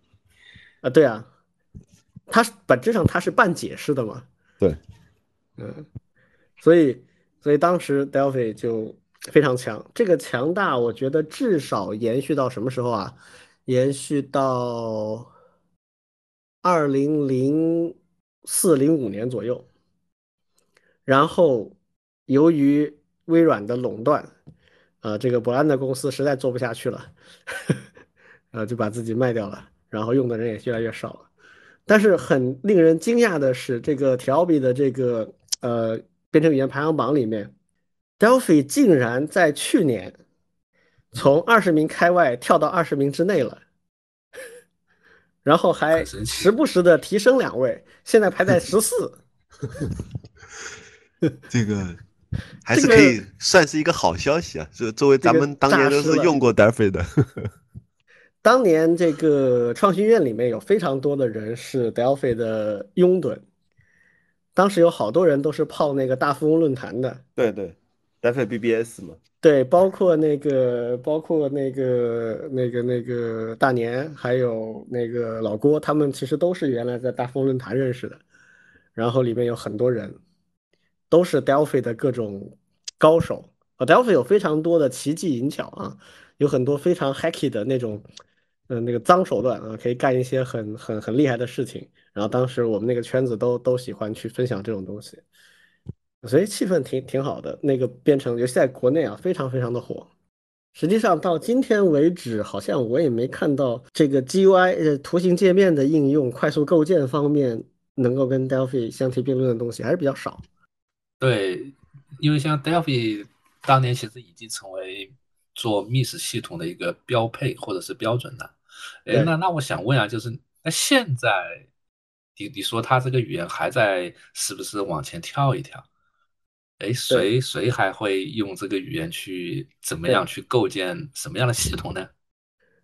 啊，对啊，它本质上它是半解释的嘛，对，嗯，所以所以当时 Delphi 就非常强，这个强大我觉得至少延续到什么时候啊？延续到二零零四零五年左右，然后由于微软的垄断，呃，这个伯安的公司实在做不下去了，呃，就把自己卖掉了，然后用的人也越来越少了。但是很令人惊讶的是，这个 Tailby 的这个呃编程语言排行榜里面，Delphi 竟然在去年从二十名开外跳到二十名之内了，然后还时不时的提升两位，现在排在十四。这个还是可以算是一个好消息啊。就作为咱们当年都是用过 Delphi 的，当年这个创新院里面有非常多的人是 Delphi 的拥趸，当时有好多人都是泡那个大富翁论坛的。对对，Delphi BBS 嘛。对，包括那个，包括那个，那个，那个大年，还有那个老郭，他们其实都是原来在大风论坛认识的，然后里面有很多人都是 Delphi 的各种高手啊，Delphi 有非常多的奇技淫巧啊，有很多非常 hacky 的那种，嗯、那个脏手段啊，可以干一些很很很厉害的事情。然后当时我们那个圈子都都喜欢去分享这种东西。所以气氛挺挺好的，那个编程游戏在国内啊非常非常的火。实际上到今天为止，好像我也没看到这个 GUI 呃图形界面的应用、快速构建方面能够跟 Delphi 相提并论的东西还是比较少。对，因为像 Delphi 当年其实已经成为做 MIS 系统的一个标配或者是标准了。哎，对那那我想问啊，就是那现在你你说它这个语言还在是不是往前跳一跳？哎，谁谁还会用这个语言去怎么对样去构建什么样的系统呢？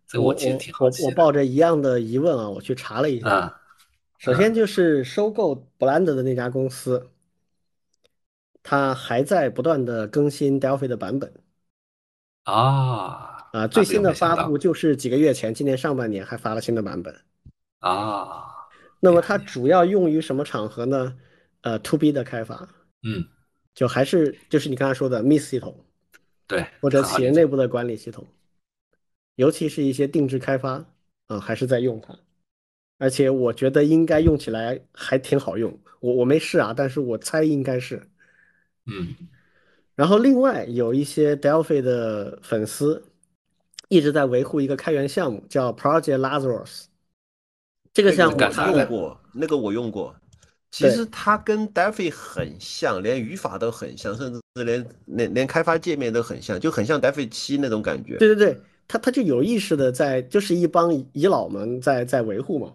这个我其实挺好我奇的。我抱着一样的疑问啊，我去查了一下。啊，首先就是收购 Blend 的那家公司，它还在不断的更新 Delphi 的版本啊啊，最新的发布就是几个月前，今年上半年还发了新的版本。啊，那么它主要用于什么场合呢？呃，To B 的开发，嗯，就还是就是你刚才说的 Miss 系统对，或者企业内部的管理系统，尤其是一些定制开发啊，还是在用它。而且我觉得应该用起来还挺好用，我我没试啊，但是我猜应该是。嗯然后另外有一些 Delphi 的粉丝一直在维护一个开源项目，叫 Project Lazarus。这个项目我用过，那个我用过。其实它跟 Delphi 很像，连语法都很像，甚至连连连开发界面都很像，就很像 Delphi 七那种感觉。对对对，他他就有意识的在，就是一帮遗老们在在维护嘛，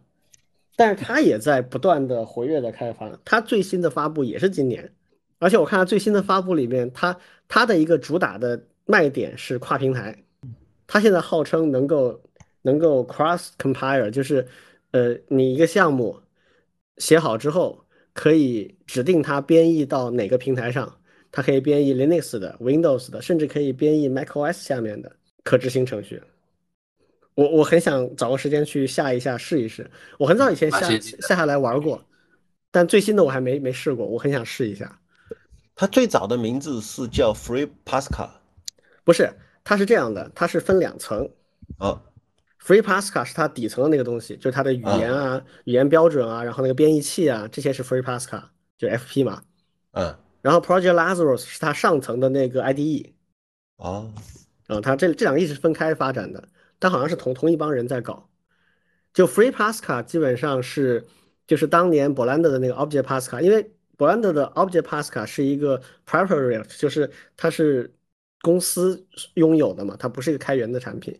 但是他也在不断的活跃的开发，他最新的发布也是今年，而且我看他最新的发布里面，它它的一个主打的卖点是跨平台，它现在号称能够能够 cross compile，就是呃你一个项目写好之后，可以指定它编译到哪个平台上，它可以编译 Linux 的、Windows 的，甚至可以编译 macOS 下面的可执行程序。我我很想找个时间去下一下试一试。我很早以前下下下来玩过，但最新的我还没没试过，我很想试一下。它最早的名字是叫 Free Pascal，不是，它是这样的，它是分两层。啊 Free Pascal 是它底层的那个东西，就是它的语言啊、语言标准啊，然后那个编译器啊，这些是 Free Pascal，就 FP 嘛。嗯然后 Project Lazarus 是它上层的那个 IDE，哦啊，它这这两个一直分开发展的，但好像是同同一帮人在搞。就 Free Pascal 基本上是就是当年 Blender 的那个 Object Pascal，因为 Blender 的 Object Pascal 是一个 proprietary，就是它是公司拥有的嘛，它不是一个开源的产品，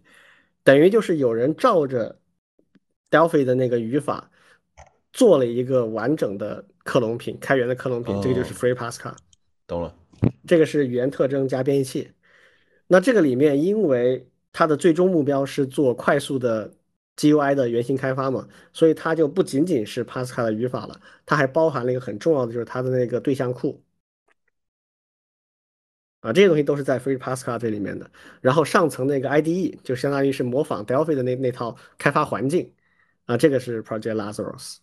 等于就是有人照着 Delphi 的那个语法做了一个完整的克隆品，开源的克隆品，这个就是哦 Free Pascal。懂了。这个是语言特征加编译器。那这个里面，因为它的最终目标是做快速的 GUI 的原型开发嘛，所以它就不仅仅是 Pascal 的语法了，它还包含了一个很重要的，就是它的那个对象库。啊，这些东西都是在 Free Pascal 这里面的。然后上层那个 IDE 就相当于是模仿 Delphi 的那那套开发环境。啊，这个是 Project Lazarus。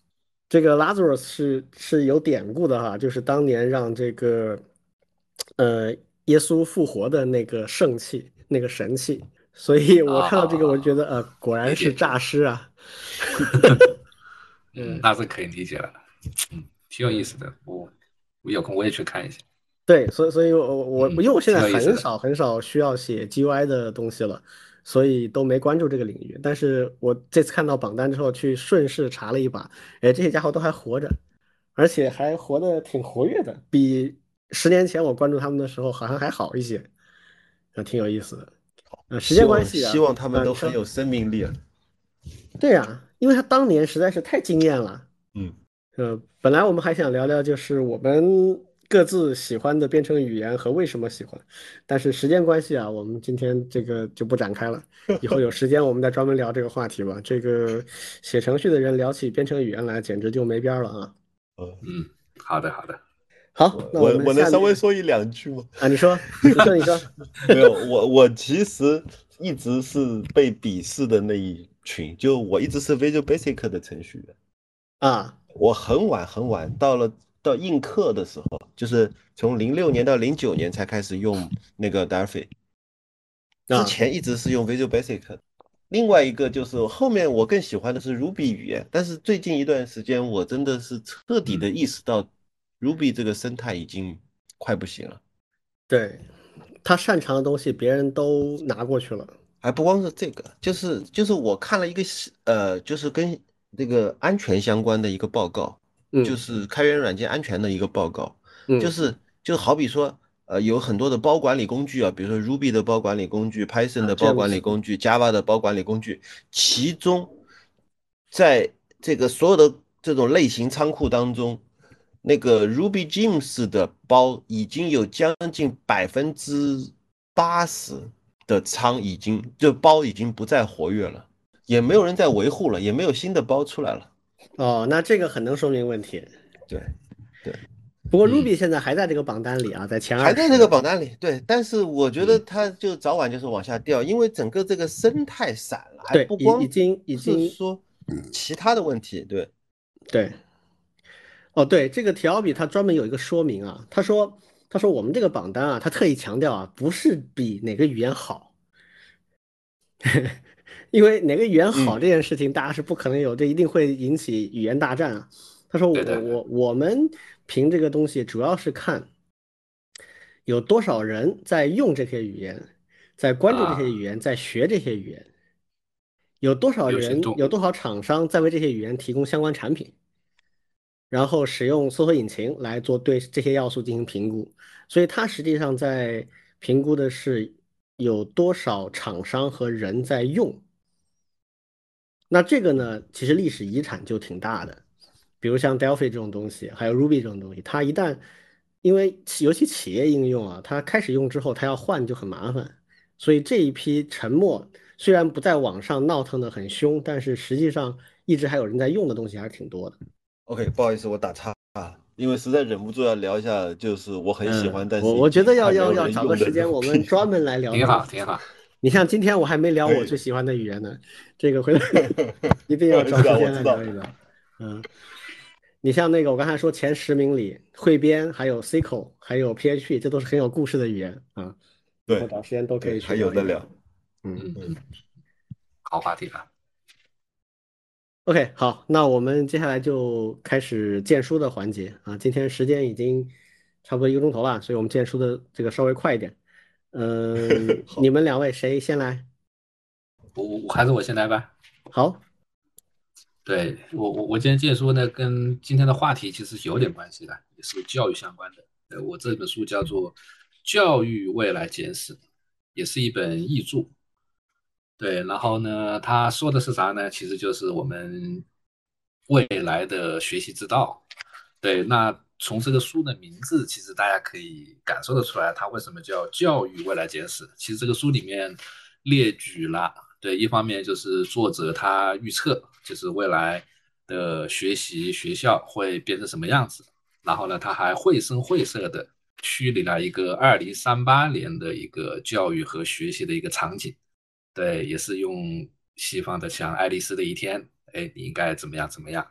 这个 Lazarus 是是有典故的哈，就是当年让这个呃耶稣复活的那个圣器，那个神器。所以我看到这个，我就觉得呃，果然是诈尸啊。嗯，那是可以理解了，嗯，挺有意思的。我我有空我也去看一下。对，所以所以我我嗯因为我现在很少很少需要写 GUI 的东西了，所以都没关注这个领域。但是我这次看到榜单之后，去顺势查了一把，哎，这些家伙都还活着，而且还活得挺活跃的，比十年前我关注他们的时候好像还好一些，啊，挺有意思的。呃，时间关系啊，希望他们都很有生命力啊。对啊，因为他当年实在是太惊艳了。嗯，呃，本来我们还想聊聊，就是我们各自喜欢的编程语言和为什么喜欢，但是时间关系啊，我们今天这个就不展开了。以后有时间我们再专门聊这个话题吧。这个写程序的人聊起编程语言来，简直就没边儿了啊！嗯，好的好的。好，那我我能稍微说一两句吗？啊，你说，你说，你说，没有，我我其实一直是被鄙视的那一群，就我一直是 Visual Basic 的程序员。啊，我很晚很晚到了到映客的时候，就是从零六年到零九年才开始用那个 Darfi，之啊前一直是用 Visual Basic。另外一个就是后面我更喜欢的是 Ruby 语言，但是最近一段时间我真的是彻底的意识到 Ruby 这个生态已经快不行了。对，他擅长的东西别人都拿过去了。还不光是这个，就是就是我看了一个是呃，就是跟这个安全相关的一个报告，嗯，就是开源软件安全的一个报告，嗯，就是就好比说，呃，有很多的包管理工具啊，比如说 Ruby 的包管理工具、Python 的包管理工具、Java 的包管理工具，其中在这个所有的这种类型仓库当中，那个 Ruby Gems 的包已经有将近百分之八十的仓已经就包已经不再活跃了，也没有人在维护了，也没有新的包出来了。哦，那这个很能说明问题。对，对不过嗯 Ruby 现在还在这个榜单里啊，在前二还在这个榜单里，对，但是我觉得嗯它就早晚就是往下掉，因为整个这个生态散了，还不光已经已经说其他的问题，对，对，哦，对，这个提奥比他专门有一个说明啊，他说他说我们这个榜单啊，他特意强调啊，不是比哪个语言好，因为哪个语言好嗯这件事情，大家是不可能有，这一定会引起语言大战啊。他说我我我们评这个东西主要是看有多少人在用这些语言，在关注这些啊。语言，在学这些语言，有多少人有多少厂商在为这些语言提供相关产品，然后使用搜索引擎来做对这些要素进行评估，所以它实际上在评估的是有多少厂商和人在用。那这个呢，其实历史遗产就挺大的，比如像 Delphi 这种东西，还有 Ruby 这种东西，它一旦因为尤其企业应用啊，它开始用之后，它要换就很麻烦，所以这一批沉默虽然不在网上闹腾的很凶，但是实际上一直还有人在用的东西还是挺多的。OK，不好意思，我打岔啊，因为实在忍不住要聊一下，就是我很喜欢，但是嗯我我觉得要要要找个时间，我们专门来聊挺好挺好。你像今天我还没聊我最 喜欢的语言呢，这个回头 一定要找时间来聊一聊。嗯，你像那个我刚才说前十名里，汇编还有 SQL 还有 PHP，这都是很有故事的语言啊。对找时间都可以去还有的聊。嗯嗯嗯，好话题啊。OK，好，那我们接下来就开始荐书的环节啊。今天时间已经差不多一个钟头了，所以我们荐书的这个稍微快一点。嗯好你们两位谁先来？我我我还是我先来吧。好，对我我我今天荐书呢，跟今天的话题其实有点关系的，也是教育相关的。呃，我这本书叫做《教育未来简史》，也是一本译著。对，然后呢，他说的是啥呢？其实就是我们未来的学习之道。对，那从这个书的名字，其实大家可以感受得出来，它为什么叫《教育未来简史》。其实这个书里面列举了，对，一方面就是作者他预测，就是未来的学习学校会变成什么样子。然后呢，他还绘声绘色的虚拟了一个二零三八年的一个教育和学习的一个场景。对，也是用西方的像《爱丽丝的一天》，哎，你应该怎么样怎么样？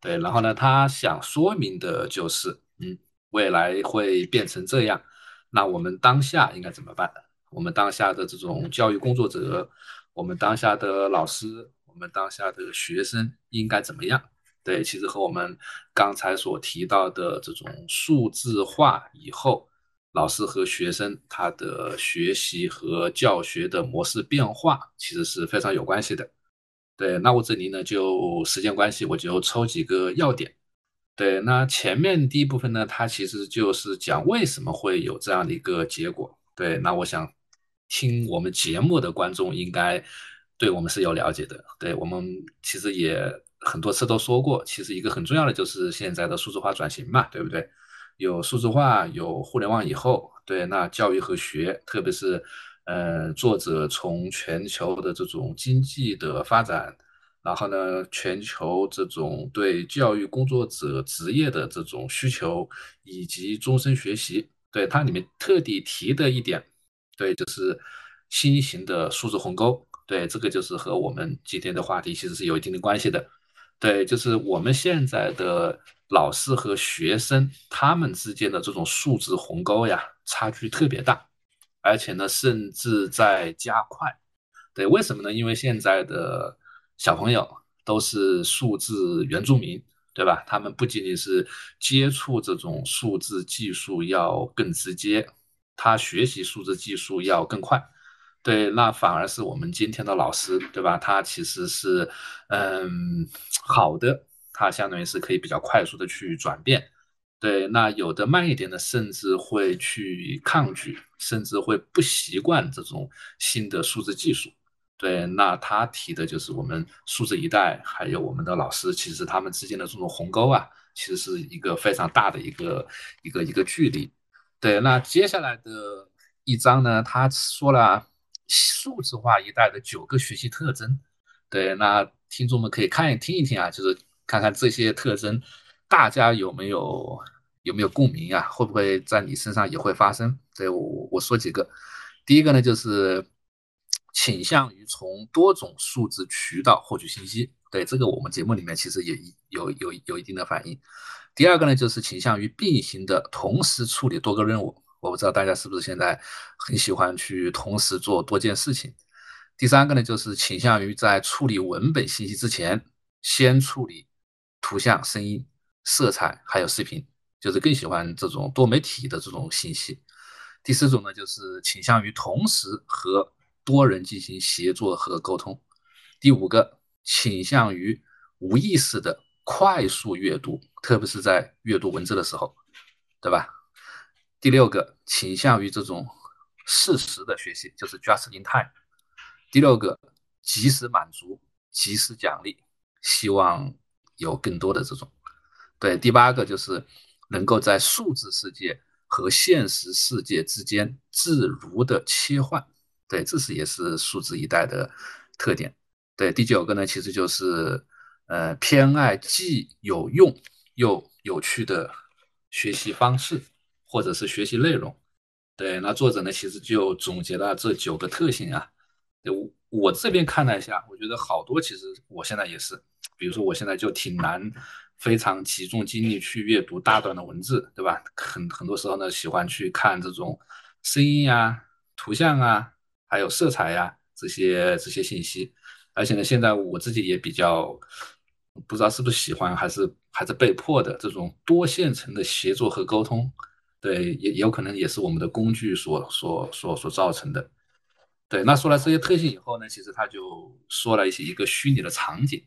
对，然后呢，他想说明的就是，嗯，未来会变成这样，那我们当下应该怎么办？我们当下的这种教育工作者，我们当下的老师，我们当下的学生应该怎么样？对，其实和我们刚才所提到的这种数字化以后。老师和学生他的学习和教学的模式变化其实是非常有关系的。对，那我这里呢就时间关系，我就抽几个要点。对，那前面第一部分呢，它其实就是讲为什么会有这样的一个结果。对，那我想听我们节目的观众应该对我们是有了解的。对我们其实也很多次都说过，其实一个很重要的就是现在的数字化转型嘛，对不对？有数字化，有互联网以后，对，那教育和学，特别是，呃，作者从全球的这种经济的发展，然后呢，全球这种对教育工作者职业的这种需求，以及终身学习，对它里面特地提的一点，对，就是新型的数字鸿沟，对，这个就是和我们今天的话题其实是有一定的关系的。对，就是我们现在的老师和学生他们之间的这种素质鸿沟呀，差距特别大，而且呢，甚至在加快。对，为什么呢？因为现在的小朋友都是数字原住民，对吧？他们不仅仅是接触这种数字技术要更直接，他学习数字技术要更快。对，那反而是我们今天的老师，对吧？他其实是，嗯，好的，它相当于是可以比较快速的去转变。对，那有的慢一点的，甚至会去抗拒，甚至会不习惯这种新的数字技术。对，那他提的就是我们数字一代，还有我们的老师，其实他们之间的这种鸿沟啊，其实是一个非常大的一个一个一个距离。对，那接下来的一章呢，他说了。数字化一代的九个学习特征，对，那听众们可以看听一听啊，就是看看这些特征，大家有没有有没有共鸣啊？会不会在你身上也会发生？对我我说几个，第一个呢就是倾向于从多种数字渠道获取信息，对这个我们节目里面其实也有有有一定的反应。第二个呢就是倾向于并行的同时处理多个任务。我不知道大家是不是现在很喜欢去同时做多件事情。第三个呢，就是倾向于在处理文本信息之前，先处理图像、声音、色彩还有视频，就是更喜欢这种多媒体的这种信息。第四种呢，就是倾向于同时和多人进行协作和沟通。第五个，倾向于无意识的快速阅读，特别是在阅读文字的时候，对吧？第六个倾向于这种适时的学习，就是 just in time。第六个及时满足、及时奖励，希望有更多的这种。对，第八个就是能够在数字世界和现实世界之间自如的切换。对，这是也是数字一代的特点。对，第九个呢，其实就是呃偏爱既有用又有趣的学习方式。或者是学习内容，对，那作者呢其实就总结了这九个特性啊。我这边看了一下，我觉得好多其实我现在也是，比如说我现在就挺难非常集中精力去阅读大段的文字，对吧？很很多时候呢喜欢去看这种声音啊、图像啊，还有色彩呀这些这些信息。而且呢，现在我自己也比较不知道是不是喜欢，还是还是被迫的这种多线程的协作和沟通。对，也有可能也是我们的工具所所所所造成的。对，那说了这些特性以后呢，其实他就说了一些一个虚拟的场景，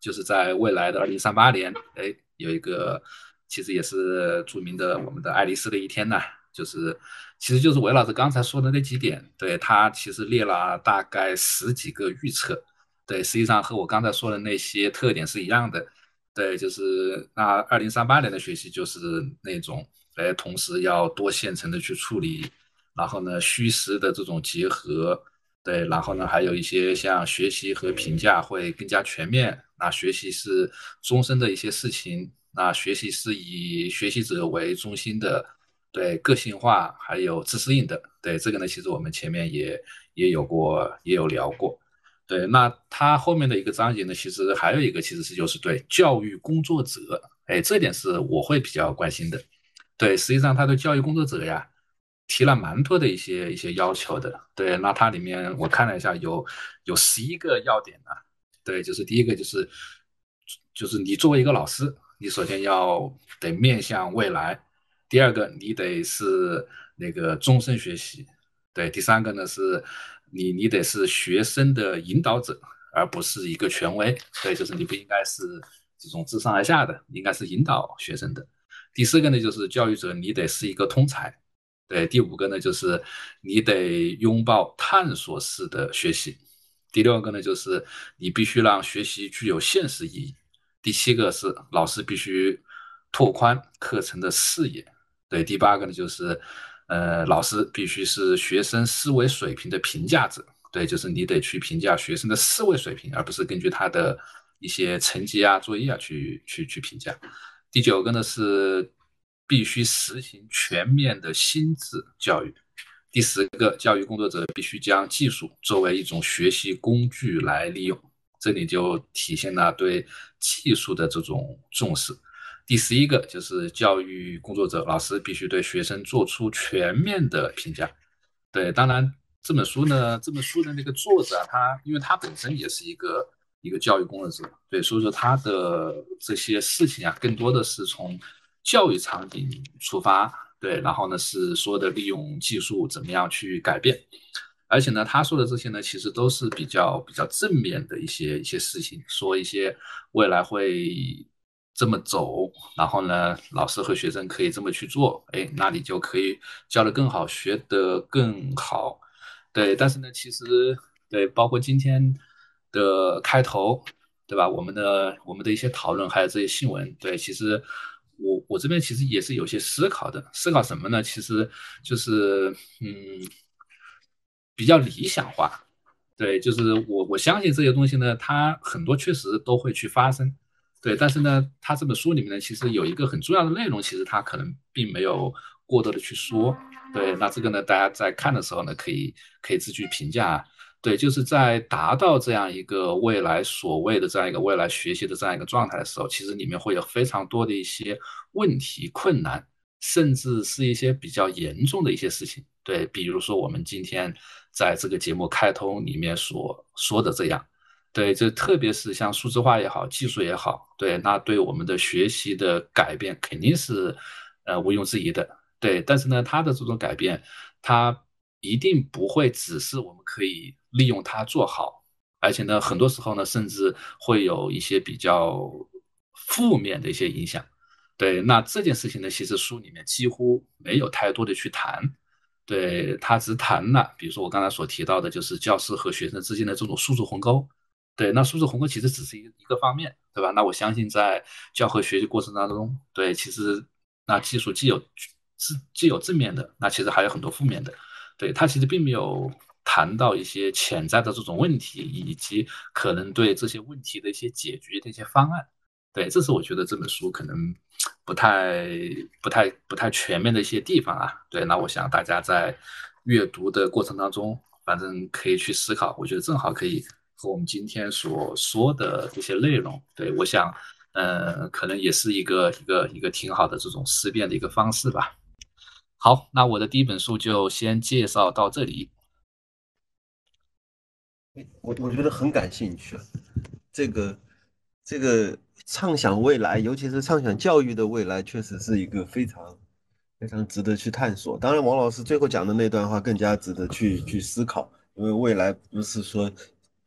就是在未来的二零三八年，哎，有一个其实也是著名的我们的爱丽丝的一天呢，就是其实就是韦老师刚才说的那几点，对他其实列了大概十几个预测，对，实际上和我刚才说的那些特点是一样的，对，就是那二零三八年的学习就是那种。哎，同时要多线程的去处理，然后呢，虚实的这种结合，对，然后呢，还有一些像学习和评价会更加全面。那学习是终身的一些事情，那学习是以学习者为中心的，对，个性化还有自适应的，对，这个呢，其实我们前面也也有过，也有聊过。对，那它后面的一个章节呢，其实还有一个，其实是就是对教育工作者，哎，这点是我会比较关心的。对，实际上他对教育工作者呀提了蛮多的一些一些要求的。对，那它里面我看了一下，有有十一个要点呢。对，就是第一个就是就是你作为一个老师，你首先要得面向未来；第二个，你得是那个终身学习；对，第三个呢是你你得是学生的引导者，而不是一个权威。对，就是你不应该是这种自上而下的，应该是引导学生的。第四个呢，就是教育者你得是一个通才，对。第五个呢，就是你得拥抱探索式的学习。第六个呢，就是你必须让学习具有现实意义。第七个是老师必须拓宽课程的视野。对。第八个呢，就是呃，老师必须是学生思维水平的评价者。对，就是你得去评价学生的思维水平，而不是根据他的一些成绩啊、作业啊去去去评价。第九个呢是必须实行全面的心智教育。第十个，教育工作者必须将技术作为一种学习工具来利用，这里就体现了对技术的这种重视。第十一个就是教育工作者老师必须对学生做出全面的评价。对，当然这本书呢，这本书的那个作者他，因为他本身也是一个。一个教育工作者，对，所以说他的这些事情啊，更多的是从教育场景出发，对，然后呢是说的利用技术怎么样去改变，而且呢他说的这些呢，其实都是比较比较正面的一些一些事情，说一些未来会这么走，然后呢老师和学生可以这么去做，哎，那你就可以教得更好，学得更好，对，但是呢其实对，包括今天。的开头，对吧？我们的我们的一些讨论，还有这些新闻，对，其实我我这边其实也是有些思考的。思考什么呢？其实就是嗯，比较理想化，对，就是我我相信这些东西呢，它很多确实都会去发生，对。但是呢，他这本书里面呢，其实有一个很重要的内容，其实他可能并没有过多的去说，对。那这个呢，大家在看的时候呢，可以可以自己评价。对，就是在达到这样一个未来所谓的这样一个未来学习的这样一个状态的时候，其实里面会有非常多的一些问题、困难，甚至是一些比较严重的一些事情。对，比如说我们今天在这个节目开通里面所说的这样，对，这特别是像数字化也好，技术也好，对，那对我们的学习的改变肯定是呃毋庸置疑的。对，但是呢，它的这种改变，它一定不会只是我们可以。利用它做好，而且呢，很多时候呢，甚至会有一些比较负面的一些影响。对，那这件事情呢，其实书里面几乎没有太多的去谈。对他只谈了，比如说我刚才所提到的，就是教师和学生之间的这种数字鸿沟。对，那数字鸿沟其实只是一一个方面，对吧？那我相信在教和学习过程当中，对，其实那技术既有是既有正面的，那其实还有很多负面的。对，它其实并没有。谈到一些潜在的这种问题，以及可能对这些问题的一些解决的一些方案，对，这是我觉得这本书可能不太、不太、不太全面的一些地方啊。对，那我想大家在阅读的过程当中，反正可以去思考，我觉得正好可以和我们今天所说的这些内容，对我想，呃，可能也是一个一个一个挺好的这种思辨的一个方式吧。好，那我的第一本书就先介绍到这里。我我觉得很感兴趣，这个这个畅想未来，尤其是畅想教育的未来，确实是一个非常非常值得去探索。当然，王老师最后讲的那段话更加值得去去思考，因为未来不是说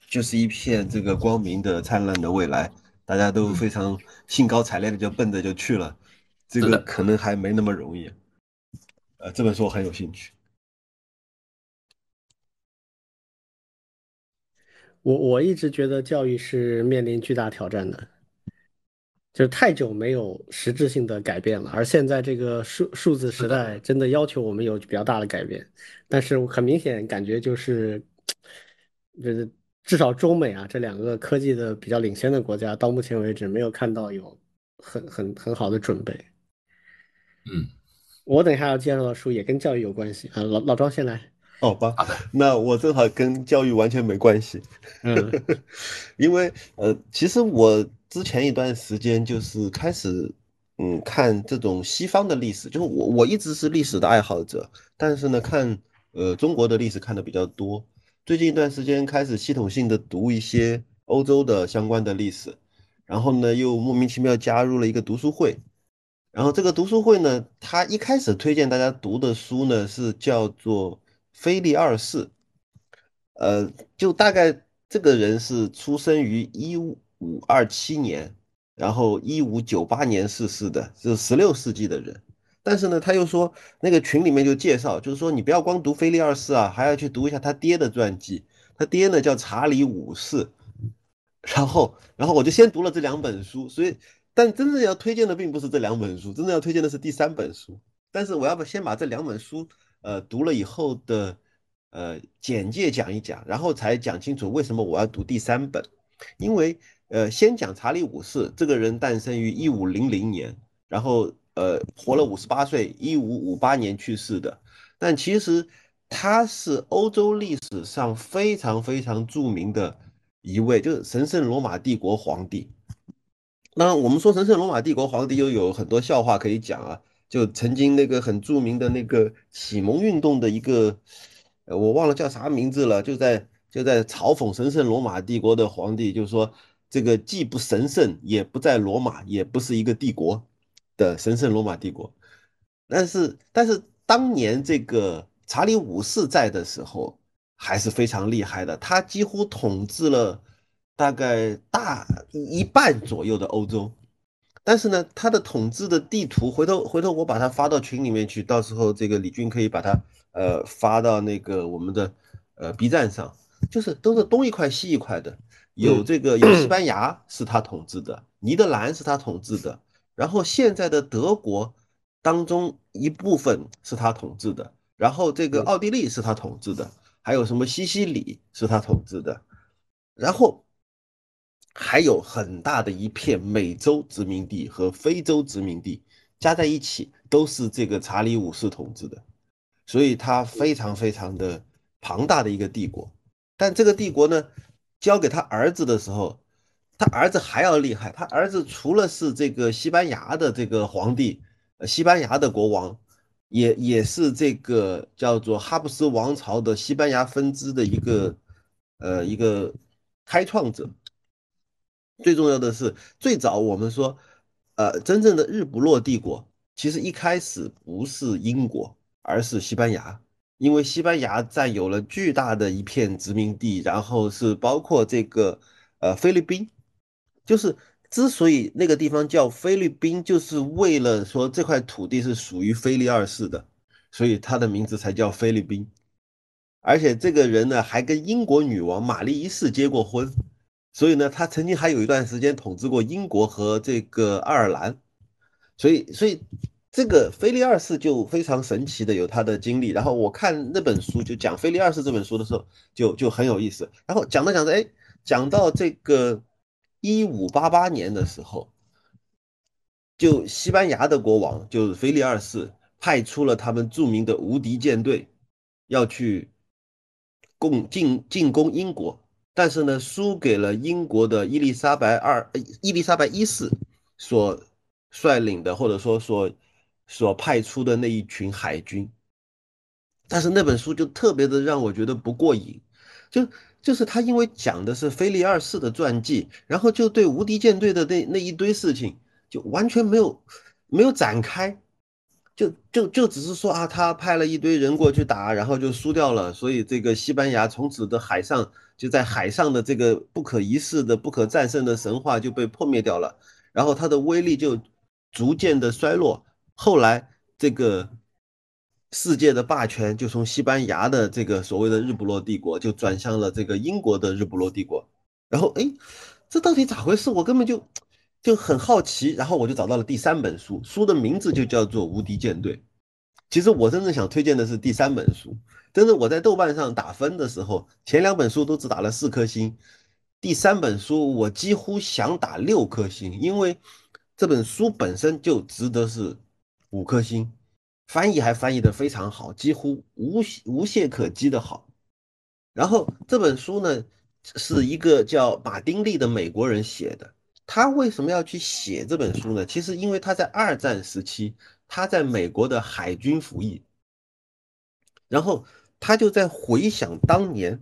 就是一片这个光明的灿烂的未来，大家都非常兴高采烈的就奔着就去了，这个可能还没那么容易。呃，这本书我很有兴趣。我我一直觉得教育是面临巨大挑战的，就是太久没有实质性的改变了，而现在这个数数字时代真的要求我们有比较大的改变，但是很明显感觉就是，就是至少中美啊这两个科技的比较领先的国家，到目前为止没有看到有很很很好的准备。嗯，我等一下要介绍的书也跟教育有关系啊，老老庄先来。好吧，那我正好跟教育完全没关系。嗯，因为呃，其实我之前一段时间就是开始嗯看这种西方的历史，就是我我一直是历史的爱好者，但是呢看呃中国的历史看的比较多。最近一段时间开始系统性的读一些欧洲的相关的历史，然后呢又莫名其妙加入了一个读书会。然后这个读书会呢，他一开始推荐大家读的书呢是叫做。菲利二世，呃，就大概这个人是出生于一五二七年，然后一五九八年逝世的，是十六世纪的人。但是呢，他又说那个群里面就介绍，就是说你不要光读菲利二世啊，还要去读一下他爹的传记。他爹呢叫查理五世。然后，然后我就先读了这两本书。所以，但真正要推荐的并不是这两本书，真正要推荐的是第三本书。但是我要不先把这两本书。呃，读了以后的呃简介讲一讲，然后才讲清楚为什么我要读第三本。因为呃，先讲查理五世这个人诞生于一五零零年，然后呃活了五十八岁，一五五八年去世的。但其实他是欧洲历史上非常非常著名的一位，就是神圣罗马帝国皇帝。那我们说神圣罗马帝国皇帝又有很多笑话可以讲啊。就曾经那个很著名的那个启蒙运动的一个，我忘了叫啥名字了，就在就在嘲讽神圣罗马帝国的皇帝，就是说这个既不神圣，也不在罗马，也不是一个帝国的神圣罗马帝国。但是但是当年这个查理五世在的时候还是非常厉害的，他几乎统治了大概大一半左右的欧洲。但是呢，他的统治的地图，回头回头我把它发到群里面去，到时候这个李军可以把它呃发到那个我们的呃 B 站上，就是都是东一块西一块的，有这个有西 班牙是他统治的，尼德兰是他统治的，然后现在的德国当中一部分是他统治的，然后这个奥地利是他统治的，还有什么西西里是他统治的，然后。还有很大的一片美洲殖民地和非洲殖民地加在一起，都是这个查理五世统治的，所以他非常非常的庞大的一个帝国。但这个帝国呢，交给他儿子的时候，他儿子还要厉害。他儿子除了是这个西班牙的这个皇帝，呃，西班牙的国王，也也是这个叫做哈布斯王朝的西班牙分支的一个呃一个开创者。最重要的是，最早我们说，呃，真正的日不落帝国，其实一开始不是英国，而是西班牙，因为西班牙占有了巨大的一片殖民地，然后是包括这个呃菲律宾，就是之所以那个地方叫菲律宾，就是为了说这块土地是属于菲利二世的，所以他的名字才叫菲律宾，而且这个人呢还跟英国女王玛丽一世结过婚。所以呢，他曾经还有一段时间统治过英国和这个爱尔兰，所以，所以这个菲利二世就非常神奇的有他的经历。然后我看那本书，就讲菲利二世这本书的时候，就就很有意思。然后讲着讲着，哎，讲到这个一五八八年的时候，就西班牙的国王就是菲利二世派出了他们著名的无敌舰队，要去攻进进攻英国。但是呢，输给了英国的伊丽莎白二、伊丽莎白一世所率领的，或者说所所派出的那一群海军。但是那本书就特别的让我觉得不过瘾，就就是他因为讲的是菲利二世的传记，然后就对无敌舰队的那那一堆事情就完全没有没有展开，就就就只是说啊，他派了一堆人过去打，然后就输掉了，所以这个西班牙从此的海上就在海上的这个不可一世的、不可战胜的神话就被破灭掉了，然后它的威力就逐渐的衰落，后来这个。世界的霸权就从西班牙的这个所谓的日不落帝国，就转向了这个英国的日不落帝国。然后，哎，这到底咋回事？我根本就就很好奇。然后我就找到了第三本书，书的名字就叫做《无敌舰队》。其实我真正想推荐的是第三本书。真的，我在豆瓣上打分的时候，前两本书都只打了四颗星，第三本书我几乎想打六颗星，因为这本书本身就值得是五颗星。翻译还翻译的非常好，几乎无无懈可击的好。然后这本书呢，是一个叫马丁利的美国人写的。他为什么要去写这本书呢？其实因为他在二战时期，他在美国的海军服役，然后他就在回想当年，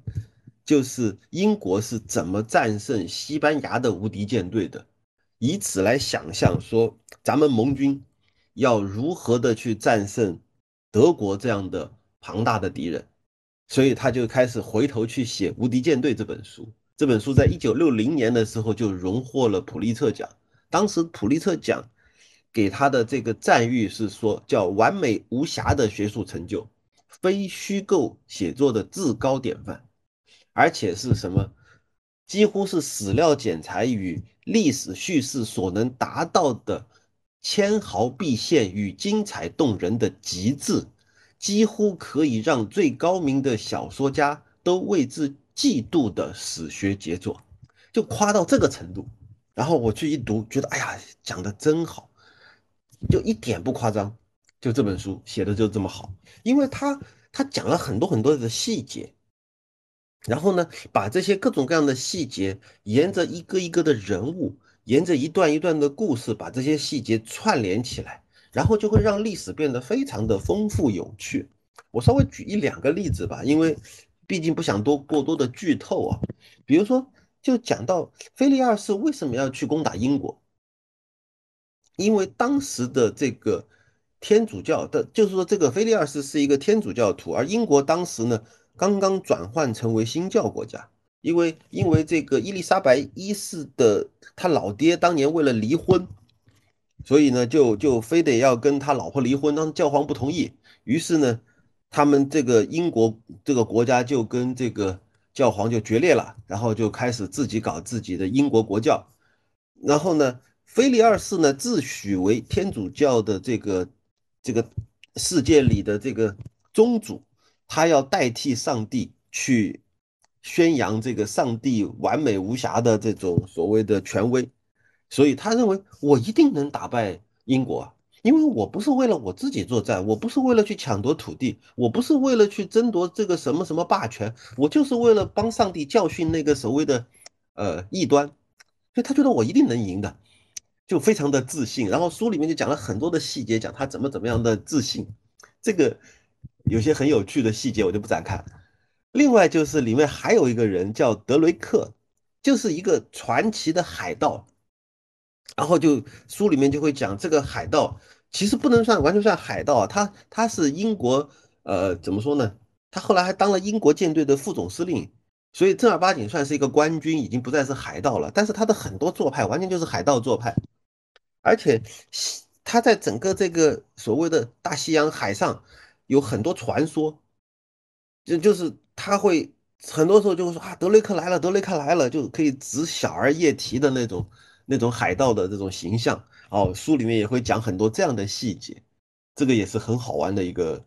就是英国是怎么战胜西班牙的无敌舰队的，以此来想象说咱们盟军。要如何的去战胜德国这样的庞大的敌人，所以他就开始回头去写《无敌舰队》这本书。这本书在一九六零年的时候就荣获了普利策奖。当时普利策奖给他的这个赞誉是说，叫完美无瑕的学术成就，非虚构写作的至高典范，而且是什么？几乎是史料剪裁与历史叙事所能达到的。纤毫毕现与精彩动人的极致，几乎可以让最高明的小说家都为之嫉妒的史学杰作，就夸到这个程度。然后我去一读，觉得哎呀，讲的真好，就一点不夸张。就这本书写的就这么好，因为他他讲了很多很多的细节，然后呢，把这些各种各样的细节，沿着一个一个的人物。沿着一段一段的故事，把这些细节串联起来，然后就会让历史变得非常的丰富有趣。我稍微举一两个例子吧，因为毕竟不想多过多的剧透啊。比如说，就讲到菲利二世为什么要去攻打英国，因为当时的这个天主教的，就是说这个菲利二世是一个天主教徒，而英国当时呢刚刚转换成为新教国家。因为因为这个伊丽莎白一世的他老爹当年为了离婚，所以呢就就非得要跟他老婆离婚，当教皇不同意，于是呢，他们这个英国这个国家就跟这个教皇就决裂了，然后就开始自己搞自己的英国国教，然后呢，菲利二世呢自诩为天主教的这个这个世界里的这个宗主，他要代替上帝去。宣扬这个上帝完美无瑕的这种所谓的权威，所以他认为我一定能打败英国，因为我不是为了我自己作战，我不是为了去抢夺土地，我不是为了去争夺这个什么什么霸权，我就是为了帮上帝教训那个所谓的呃异端，所以他觉得我一定能赢的，就非常的自信。然后书里面就讲了很多的细节，讲他怎么怎么样的自信，这个有些很有趣的细节我就不展开。另外就是里面还有一个人叫德雷克，就是一个传奇的海盗。然后就书里面就会讲这个海盗其实不能算完全算海盗啊，他他是英国呃怎么说呢？他后来还当了英国舰队的副总司令，所以正儿八经算是一个官军，已经不再是海盗了。但是他的很多做派完全就是海盗做派，而且他在整个这个所谓的大西洋海上有很多传说，就就是。他会很多时候就会说啊，德雷克来了，德雷克来了，就可以指小儿夜啼的那种那种海盗的这种形象哦。书里面也会讲很多这样的细节，这个也是很好玩的一个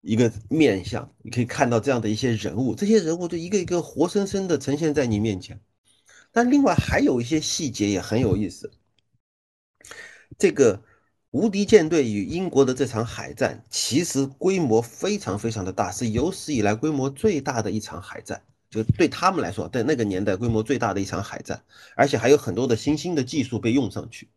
一个面相。你可以看到这样的一些人物，这些人物就一个一个活生生的呈现在你面前。但另外还有一些细节也很有意思，这个。无敌舰队与英国的这场海战，其实规模非常非常的大，是有史以来规模最大的一场海战。就对他们来说，在那个年代规模最大的一场海战，而且还有很多的新兴的技术被用上去，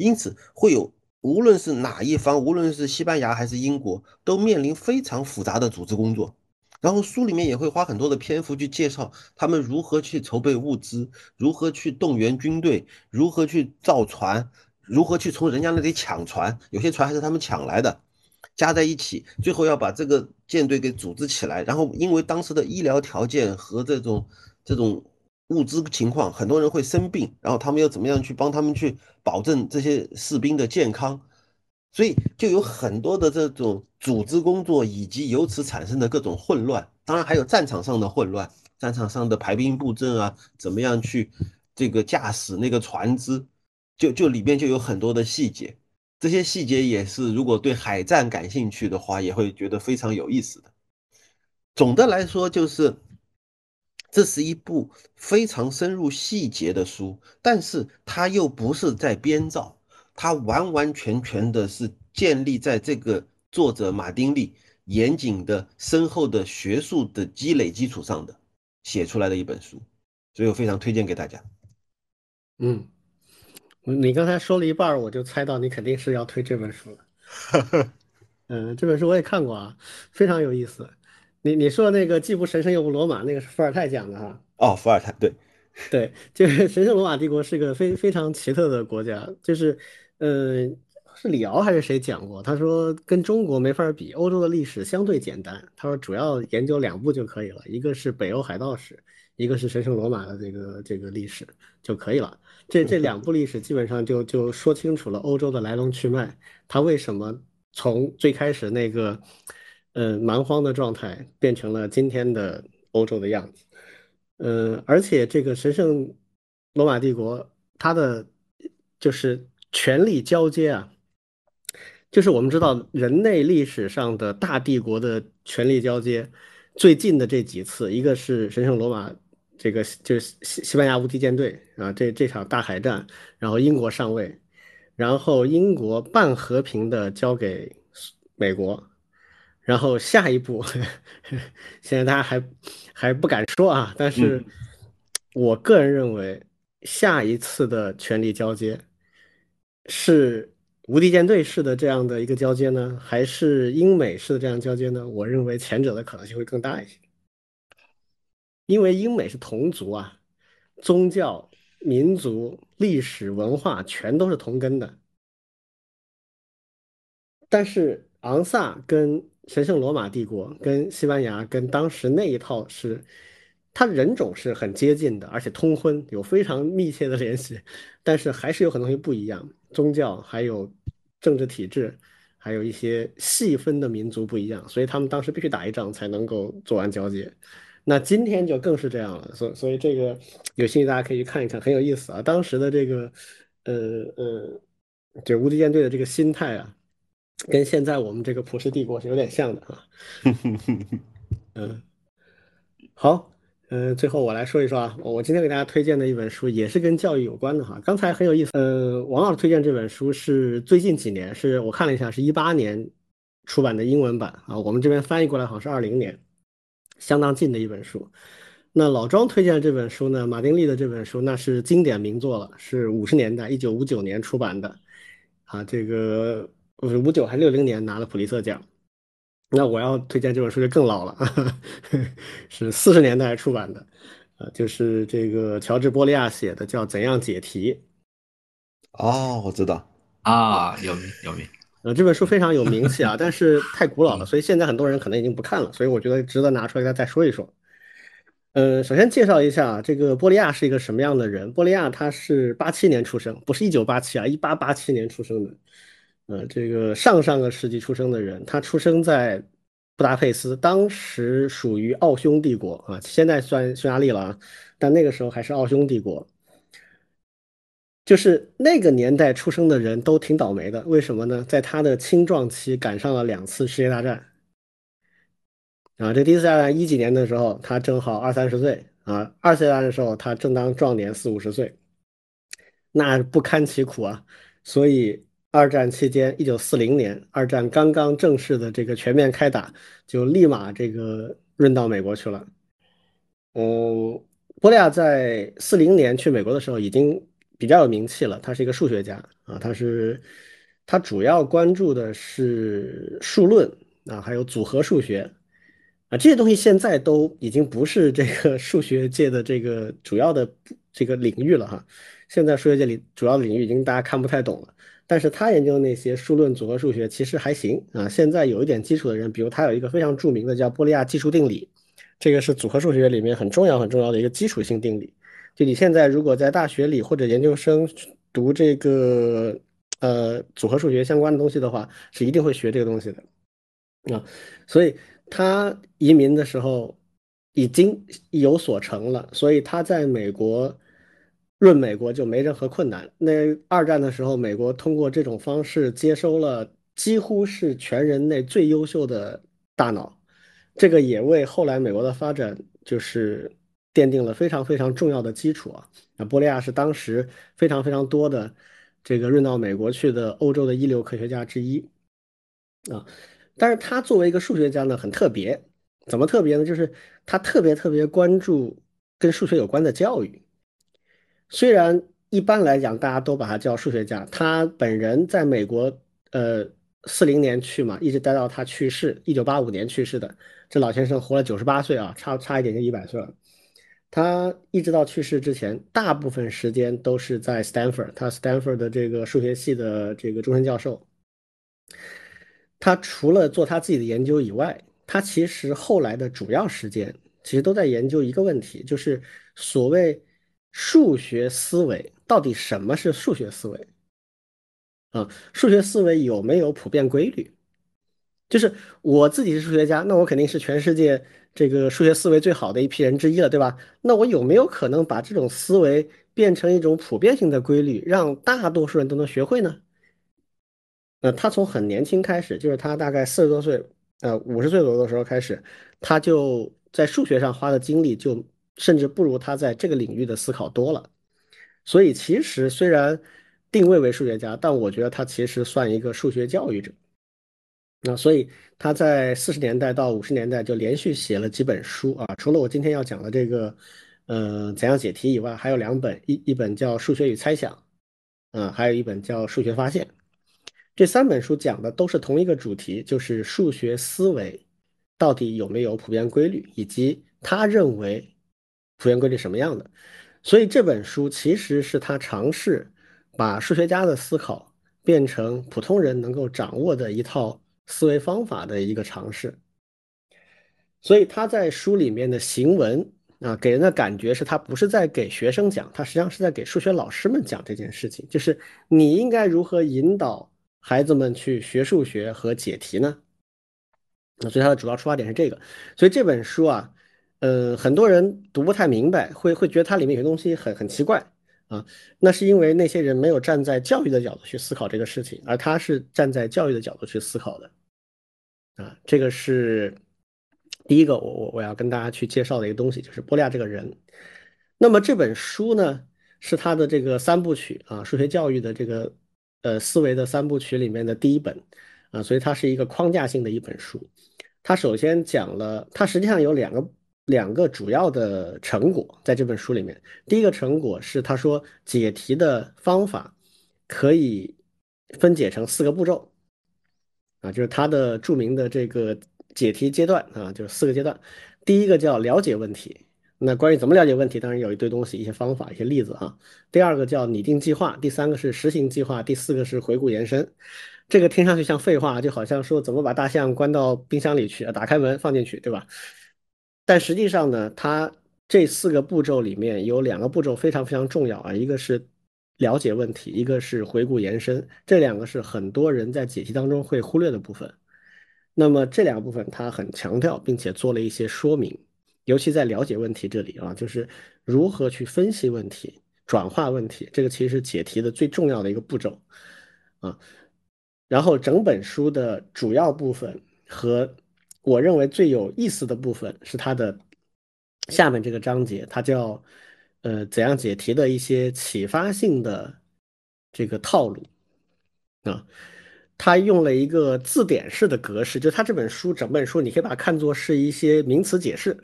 因此会有无论是哪一方，无论是西班牙还是英国，都面临非常复杂的组织工作。然后书里面也会花很多的篇幅去介绍他们如何去筹备物资，如何去动员军队，如何去造船，如何去从人家那里抢船，有些船还是他们抢来的，加在一起，最后要把这个舰队给组织起来。然后因为当时的医疗条件和这种这种物资情况，很多人会生病，然后他们要怎么样去帮他们去保证这些士兵的健康。所以就有很多的这种组织工作，以及由此产生的各种混乱，当然还有战场上的混乱，战场上的排兵布阵啊，怎么样去这个驾驶那个船只，就就里边就有很多的细节，这些细节也是如果对海战感兴趣的话，也会觉得非常有意思的。总的来说，就是这是一部非常深入细节的书，但是它又不是在编造。它完完全全的是建立在这个作者马丁利严谨的、深厚的学术的积累基础上的写出来的一本书，所以我非常推荐给大家。嗯，你刚才说了一半，我就猜到你肯定是要推这本书了。嗯，这本书我也看过啊，非常有意思。你你说那个既不神圣又不罗马，那个是伏尔泰讲的哈。哦，伏尔泰，对，对，就是 神圣罗马帝国是个非非常奇特的国家，就是。呃，是李敖还是谁讲过？他说跟中国没法比，欧洲的历史相对简单。他说主要研究两部就可以了，一个是北欧海盗史，一个是神圣罗马的这个这个历史就可以了。这这两部历史基本上就就说清楚了欧洲的来龙去脉，它为什么从最开始那个呃蛮荒的状态变成了今天的欧洲的样子。呃，而且这个神圣罗马帝国它的就是。权力交接啊，就是我们知道人类历史上的大帝国的权力交接，最近的这几次，一个是神圣罗马，这个就是西西班牙无敌舰队啊，这这场大海战，然后英国上位，然后英国半和平的交给美国，然后下一步，现在大家还还不敢说啊，但是我个人认为下一次的权力交接。是无敌舰队式的这样的一个交接呢，还是英美式的这样交接呢？我认为前者的可能性会更大一些，因为英美是同族啊，宗教、民族、历史文化全都是同根的。但是昂萨跟神圣罗马帝国、跟西班牙、跟当时那一套是。它人种是很接近的，而且通婚有非常密切的联系，但是还是有很多东西不一样，宗教还有政治体制，还有一些细分的民族不一样，所以他们当时必须打一仗才能够做完交接。那今天就更是这样了，所所以这个有兴趣大家可以去看一看，很有意思啊。当时的这个呃呃，就无敌舰队的这个心态啊，跟现在我们这个普世帝国是有点像的啊。嗯，好。嗯，最后我来说一说啊，我今天给大家推荐的一本书也是跟教育有关的哈。刚才很有意思，呃，王老师推荐这本书是最近几年，是我看了一下，是一八年出版的英文版啊。我们这边翻译过来好像是二零年，相当近的一本书。那老庄推荐的这本书呢，马丁利的这本书那是经典名作了，是五十年代一九五九年出版的啊，这个五九还六零年拿了普利策奖。那我要推荐这本书就更老了，是四十年代出版的，呃，就是这个乔治·波利亚写的，叫《怎样解题》。哦，我知道啊，有名有名。呃，这本书非常有名气啊，但是太古老了，所以现在很多人可能已经不看了，所以我觉得值得拿出来再再说一说。呃，首先介绍一下这个波利亚是一个什么样的人。波利亚他是八七年出生，不是一九八七啊，一八八七年出生的。呃，这个上上个世纪出生的人，他出生在布达佩斯，当时属于奥匈帝国啊，现在算匈牙利了啊，但那个时候还是奥匈帝国。就是那个年代出生的人都挺倒霉的，为什么呢？在他的青壮期赶上了两次世界大战啊，这第一次大战一几年的时候，他正好二三十岁啊，二次大战的时候他正当壮年四五十岁，那不堪其苦啊，所以。二战期间，一九四零年，二战刚刚正式的这个全面开打，就立马这个润到美国去了。嗯，波利亚在四零年去美国的时候已经比较有名气了。他是一个数学家啊，他是他主要关注的是数论啊，还有组合数学。啊，这些东西现在都已经不是这个 数学界的这个主要的这个领域了哈。现在数学界里主要的领域已经大家看不太懂了。但是他研究那些数论组合数学其实还行啊。现在有一点基础的人，比如他有一个非常著名的叫波利亚计数定理，这个是组合数学里面很重要很重要的一个基础性定理。就你现在如果在大学里或者研究生读这个呃组合数学相关的东西的话，是一定会学这个东西的啊。所以。他移民的时候已经有所成了，所以他在美国润美国就没任何困难。那二战的时候，美国通过这种方式接收了几乎是全人类最优秀的大脑，这个也为后来美国的发展就是奠定了非常非常重要的基础啊。那波利亚是当时非常非常多的这个润到美国去的欧洲的一流科学家之一啊。但是他作为一个数学家呢，很特别。怎么特别呢？就是他特别特别关注跟数学有关的教育。虽然一般来讲，大家都把他叫数学家，他本人在美国，呃，四零年去嘛，一直待到他去世，一九八五年去世的。这老先生活了九十八岁啊，差差一点就一百岁了。他一直到去世之前，大部分时间都是在 Stanford，他 Stanford 的这个数学系的这个终身教授。他除了做他自己的研究以外，他其实后来的主要时间其实都在研究一个问题，就是所谓数学思维到底什么是数学思维？啊，数学思维有没有普遍规律？就是我自己是数学家，那我肯定是全世界这个数学思维最好的一批人之一了，对吧？那我有没有可能把这种思维变成一种普遍性的规律，让大多数人都能学会呢？呃，他从很年轻开始，就是他大概四十多岁，呃，五十岁左右的时候开始，他就在数学上花的精力就甚至不如他在这个领域的思考多了。所以其实虽然定位为数学家，但我觉得他其实算一个数学教育者。那所以他在四十年代到五十年代就连续写了几本书啊，除了我今天要讲的这个，呃，怎样解题以外，还有两本，一一本叫《数学与猜想》，嗯，还有一本叫《数学发现》。这三本书讲的都是同一个主题，就是数学思维到底有没有普遍规律，以及他认为普遍规律什么样的。所以这本书其实是他尝试把数学家的思考变成普通人能够掌握的一套思维方法的一个尝试。所以他在书里面的行文啊，给人的感觉是他不是在给学生讲，他实际上是在给数学老师们讲这件事情，就是你应该如何引导。孩子们去学数学和解题呢？那所以它的主要出发点是这个。所以这本书啊，呃，很多人读不太明白，会会觉得它里面有些东西很很奇怪啊。那是因为那些人没有站在教育的角度去思考这个事情，而他是站在教育的角度去思考的啊。这个是第一个，我我我要跟大家去介绍的一个东西，就是波利亚这个人。那么这本书呢，是他的这个三部曲啊，数学教育的这个。呃，思维的三部曲里面的第一本，啊，所以它是一个框架性的一本书。它首先讲了，它实际上有两个两个主要的成果在这本书里面。第一个成果是他说解题的方法可以分解成四个步骤，啊，就是他的著名的这个解题阶段啊，就是四个阶段。第一个叫了解问题。那关于怎么了解问题，当然有一堆东西、一些方法、一些例子哈。第二个叫拟定计划，第三个是实行计划，第四个是回顾延伸。这个听上去像废话，就好像说怎么把大象关到冰箱里去啊，打开门放进去，对吧？但实际上呢，它这四个步骤里面有两个步骤非常非常重要啊，一个是了解问题，一个是回顾延伸。这两个是很多人在解题当中会忽略的部分。那么这两个部分他很强调，并且做了一些说明。尤其在了解问题这里啊，就是如何去分析问题、转化问题，这个其实是解题的最重要的一个步骤啊。然后整本书的主要部分和我认为最有意思的部分是它的下面这个章节，它叫呃怎样解题的一些启发性的这个套路啊。他用了一个字典式的格式，就他这本书整本书，你可以把它看作是一些名词解释。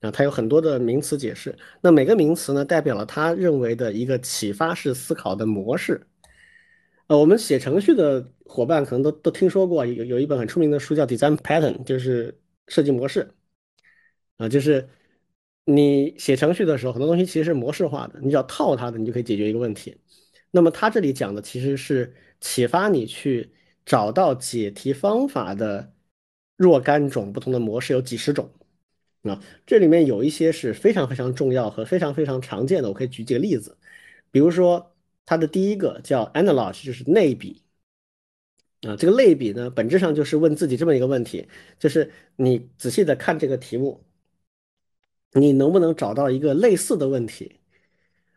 啊，它有很多的名词解释，那每个名词呢，代表了他认为的一个启发式思考的模式。呃，我们写程序的伙伴可能都都听说过，有有一本很出名的书叫《Design Pattern》，就是设计模式啊，就是你写程序的时候，很多东西其实是模式化的，你只要套它的，你就可以解决一个问题。那么他这里讲的其实是启发你去找到解题方法的若干种不同的模式，有几十种。啊，这里面有一些是非常非常重要和非常非常常见的，我可以举几个例子，比如说它的第一个叫 analog，就是类比。啊，这个类比呢，本质上就是问自己这么一个问题，就是你仔细的看这个题目，你能不能找到一个类似的问题，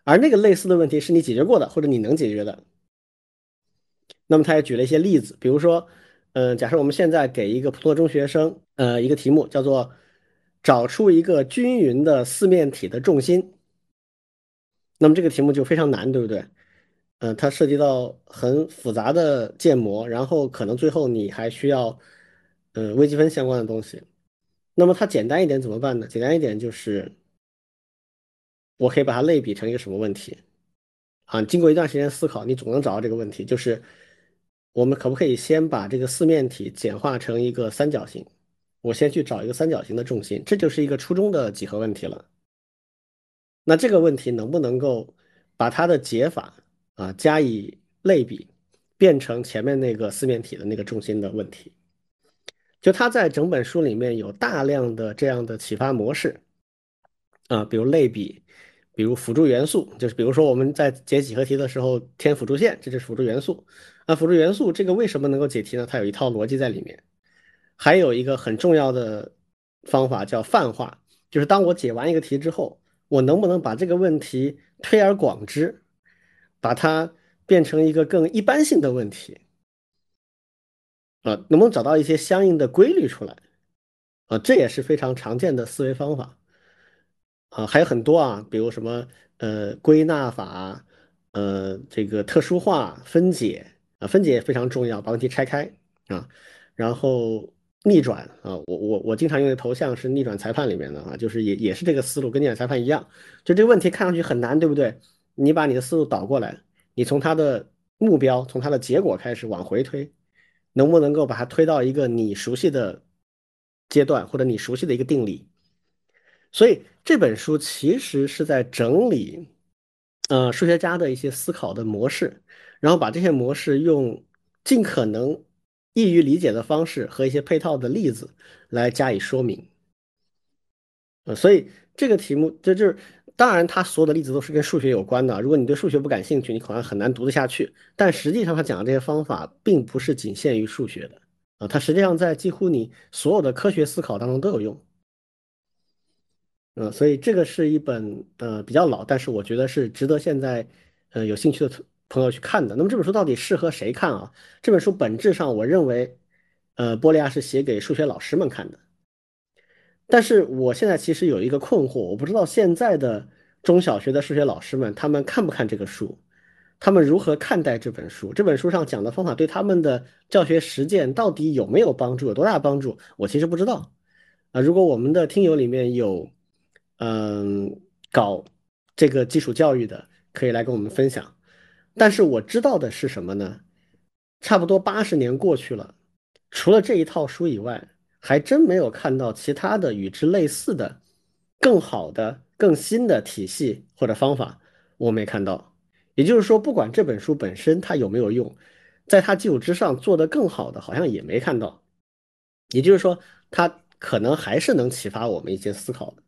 而那个类似的问题是你解决过的，或者你能解决的。那么他也举了一些例子，比如说，嗯，假设我们现在给一个普通中学生，呃，一个题目叫做。找出一个均匀的四面体的重心，那么这个题目就非常难，对不对？嗯，它涉及到很复杂的建模，然后可能最后你还需要，嗯，微积分相关的东西。那么它简单一点怎么办呢？简单一点就是，我可以把它类比成一个什么问题？啊，经过一段时间思考，你总能找到这个问题，就是我们可不可以先把这个四面体简化成一个三角形？我先去找一个三角形的重心，这就是一个初中的几何问题了。那这个问题能不能够把它的解法啊加以类比，变成前面那个四面体的那个重心的问题？就它在整本书里面有大量的这样的启发模式啊，比如类比，比如辅助元素，就是比如说我们在解几何题的时候添辅助线，这就是辅助元素。啊，辅助元素这个为什么能够解题呢？它有一套逻辑在里面。还有一个很重要的方法叫泛化，就是当我解完一个题之后，我能不能把这个问题推而广之，把它变成一个更一般性的问题啊？能不能找到一些相应的规律出来啊？这也是非常常见的思维方法啊，还有很多啊，比如什么呃归纳法，呃这个特殊化分解啊，分解也非常重要，把问题拆开啊，然后。逆转啊，我我我经常用的头像是逆转裁判里面的啊，就是也也是这个思路，跟逆转裁判一样，就这个问题看上去很难，对不对？你把你的思路倒过来，你从它的目标，从它的结果开始往回推，能不能够把它推到一个你熟悉的阶段，或者你熟悉的一个定理？所以这本书其实是在整理，呃，数学家的一些思考的模式，然后把这些模式用尽可能。易于理解的方式和一些配套的例子来加以说明，呃，所以这个题目这就是，当然，他所有的例子都是跟数学有关的。如果你对数学不感兴趣，你可能很难读得下去。但实际上，他讲的这些方法并不是仅限于数学的啊，它实际上在几乎你所有的科学思考当中都有用。嗯，所以这个是一本呃比较老，但是我觉得是值得现在呃有兴趣的。朋友去看的，那么这本书到底适合谁看啊？这本书本质上，我认为，呃，波利亚是写给数学老师们看的。但是我现在其实有一个困惑，我不知道现在的中小学的数学老师们，他们看不看这个书？他们如何看待这本书？这本书上讲的方法对他们的教学实践到底有没有帮助？有多大帮助？我其实不知道。啊，如果我们的听友里面有，嗯，搞这个基础教育的，可以来跟我们分享。但是我知道的是什么呢？差不多八十年过去了，除了这一套书以外，还真没有看到其他的与之类似的、更好的、更新的体系或者方法，我没看到。也就是说，不管这本书本身它有没有用，在它基础之上做得更好的，好像也没看到。也就是说，它可能还是能启发我们一些思考的。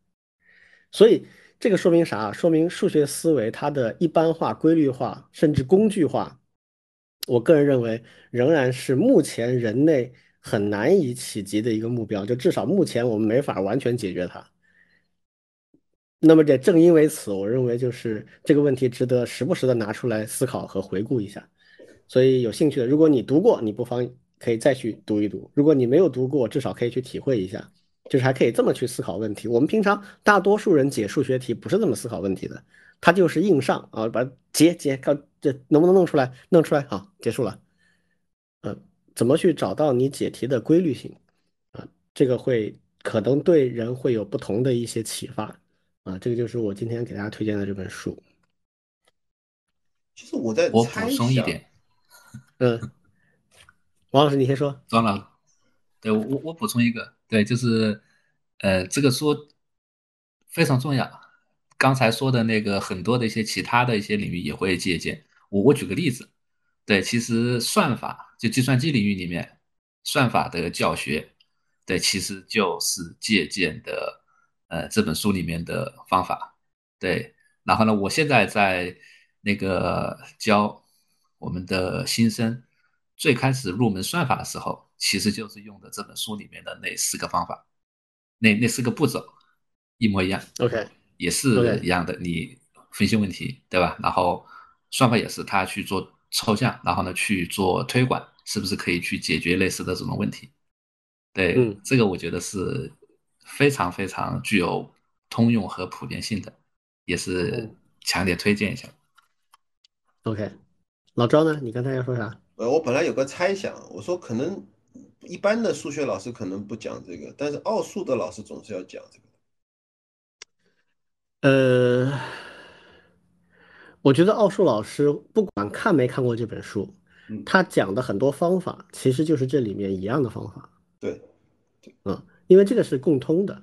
所以。这个说明啥？说明数学思维它的一般化、规律化，甚至工具化，我个人认为仍然是目前人类很难以企及的一个目标。就至少目前我们没法完全解决它。那么，这正因为此，我认为就是这个问题值得时不时的拿出来思考和回顾一下。所以，有兴趣的，如果你读过，你不妨可以再去读一读；如果你没有读过，至少可以去体会一下。就是还可以这么去思考问题。我们平常大多数人解数学题不是这么思考问题的，他就是硬上啊，把解解看这能不能弄出来，弄出来好结束了。嗯，怎么去找到你解题的规律性啊？这个会可能对人会有不同的一些启发啊。这个就是我今天给大家推荐的这本书。其实我在我补充一点，嗯，王老师你先说。庄老，对我我补充一个。对，就是，呃，这个书非常重要。刚才说的那个很多的一些其他的一些领域也会借鉴。我我举个例子，对，其实算法就计算机领域里面算法的教学，对，其实就是借鉴的呃这本书里面的方法，对。然后呢，我现在在那个教我们的新生，最开始入门算法的时候，其实就是用的这本书里面的那四个方法，那那四个步骤一模一样。OK。也是一样的，你分析问题，对吧？然后算法也是，他去做抽象，然后呢去做推广，是不是可以去解决类似的这种问题？对，这个我觉得是非常非常具有通用和普遍性的，也是强烈推荐一下。OK，老张呢？你刚才要说啥？呃，我本来有个猜想，我说可能一般的数学老师可能不讲这个，但是奥数的老师总是要讲这个。呃，我觉得奥数老师不管看没看过这本书，他讲的很多方法其实就是这里面一样的方法。对，嗯，因为这个是共通的。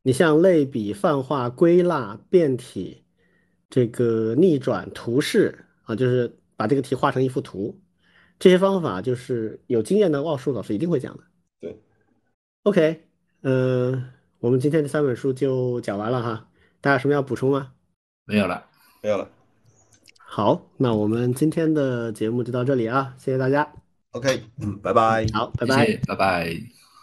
你像类比、泛化、归纳、变体，这个逆转、图示啊，就是把这个题画成一幅图，这些方法就是有经验的奥数老师一定会讲的。对，OK，嗯，我们今天这三本书就讲完了哈。大家有什么要补充吗？没有了，没有了。好，那我们今天的节目就到这里啊，谢谢大家。OK，嗯，拜拜。好，拜拜，拜拜。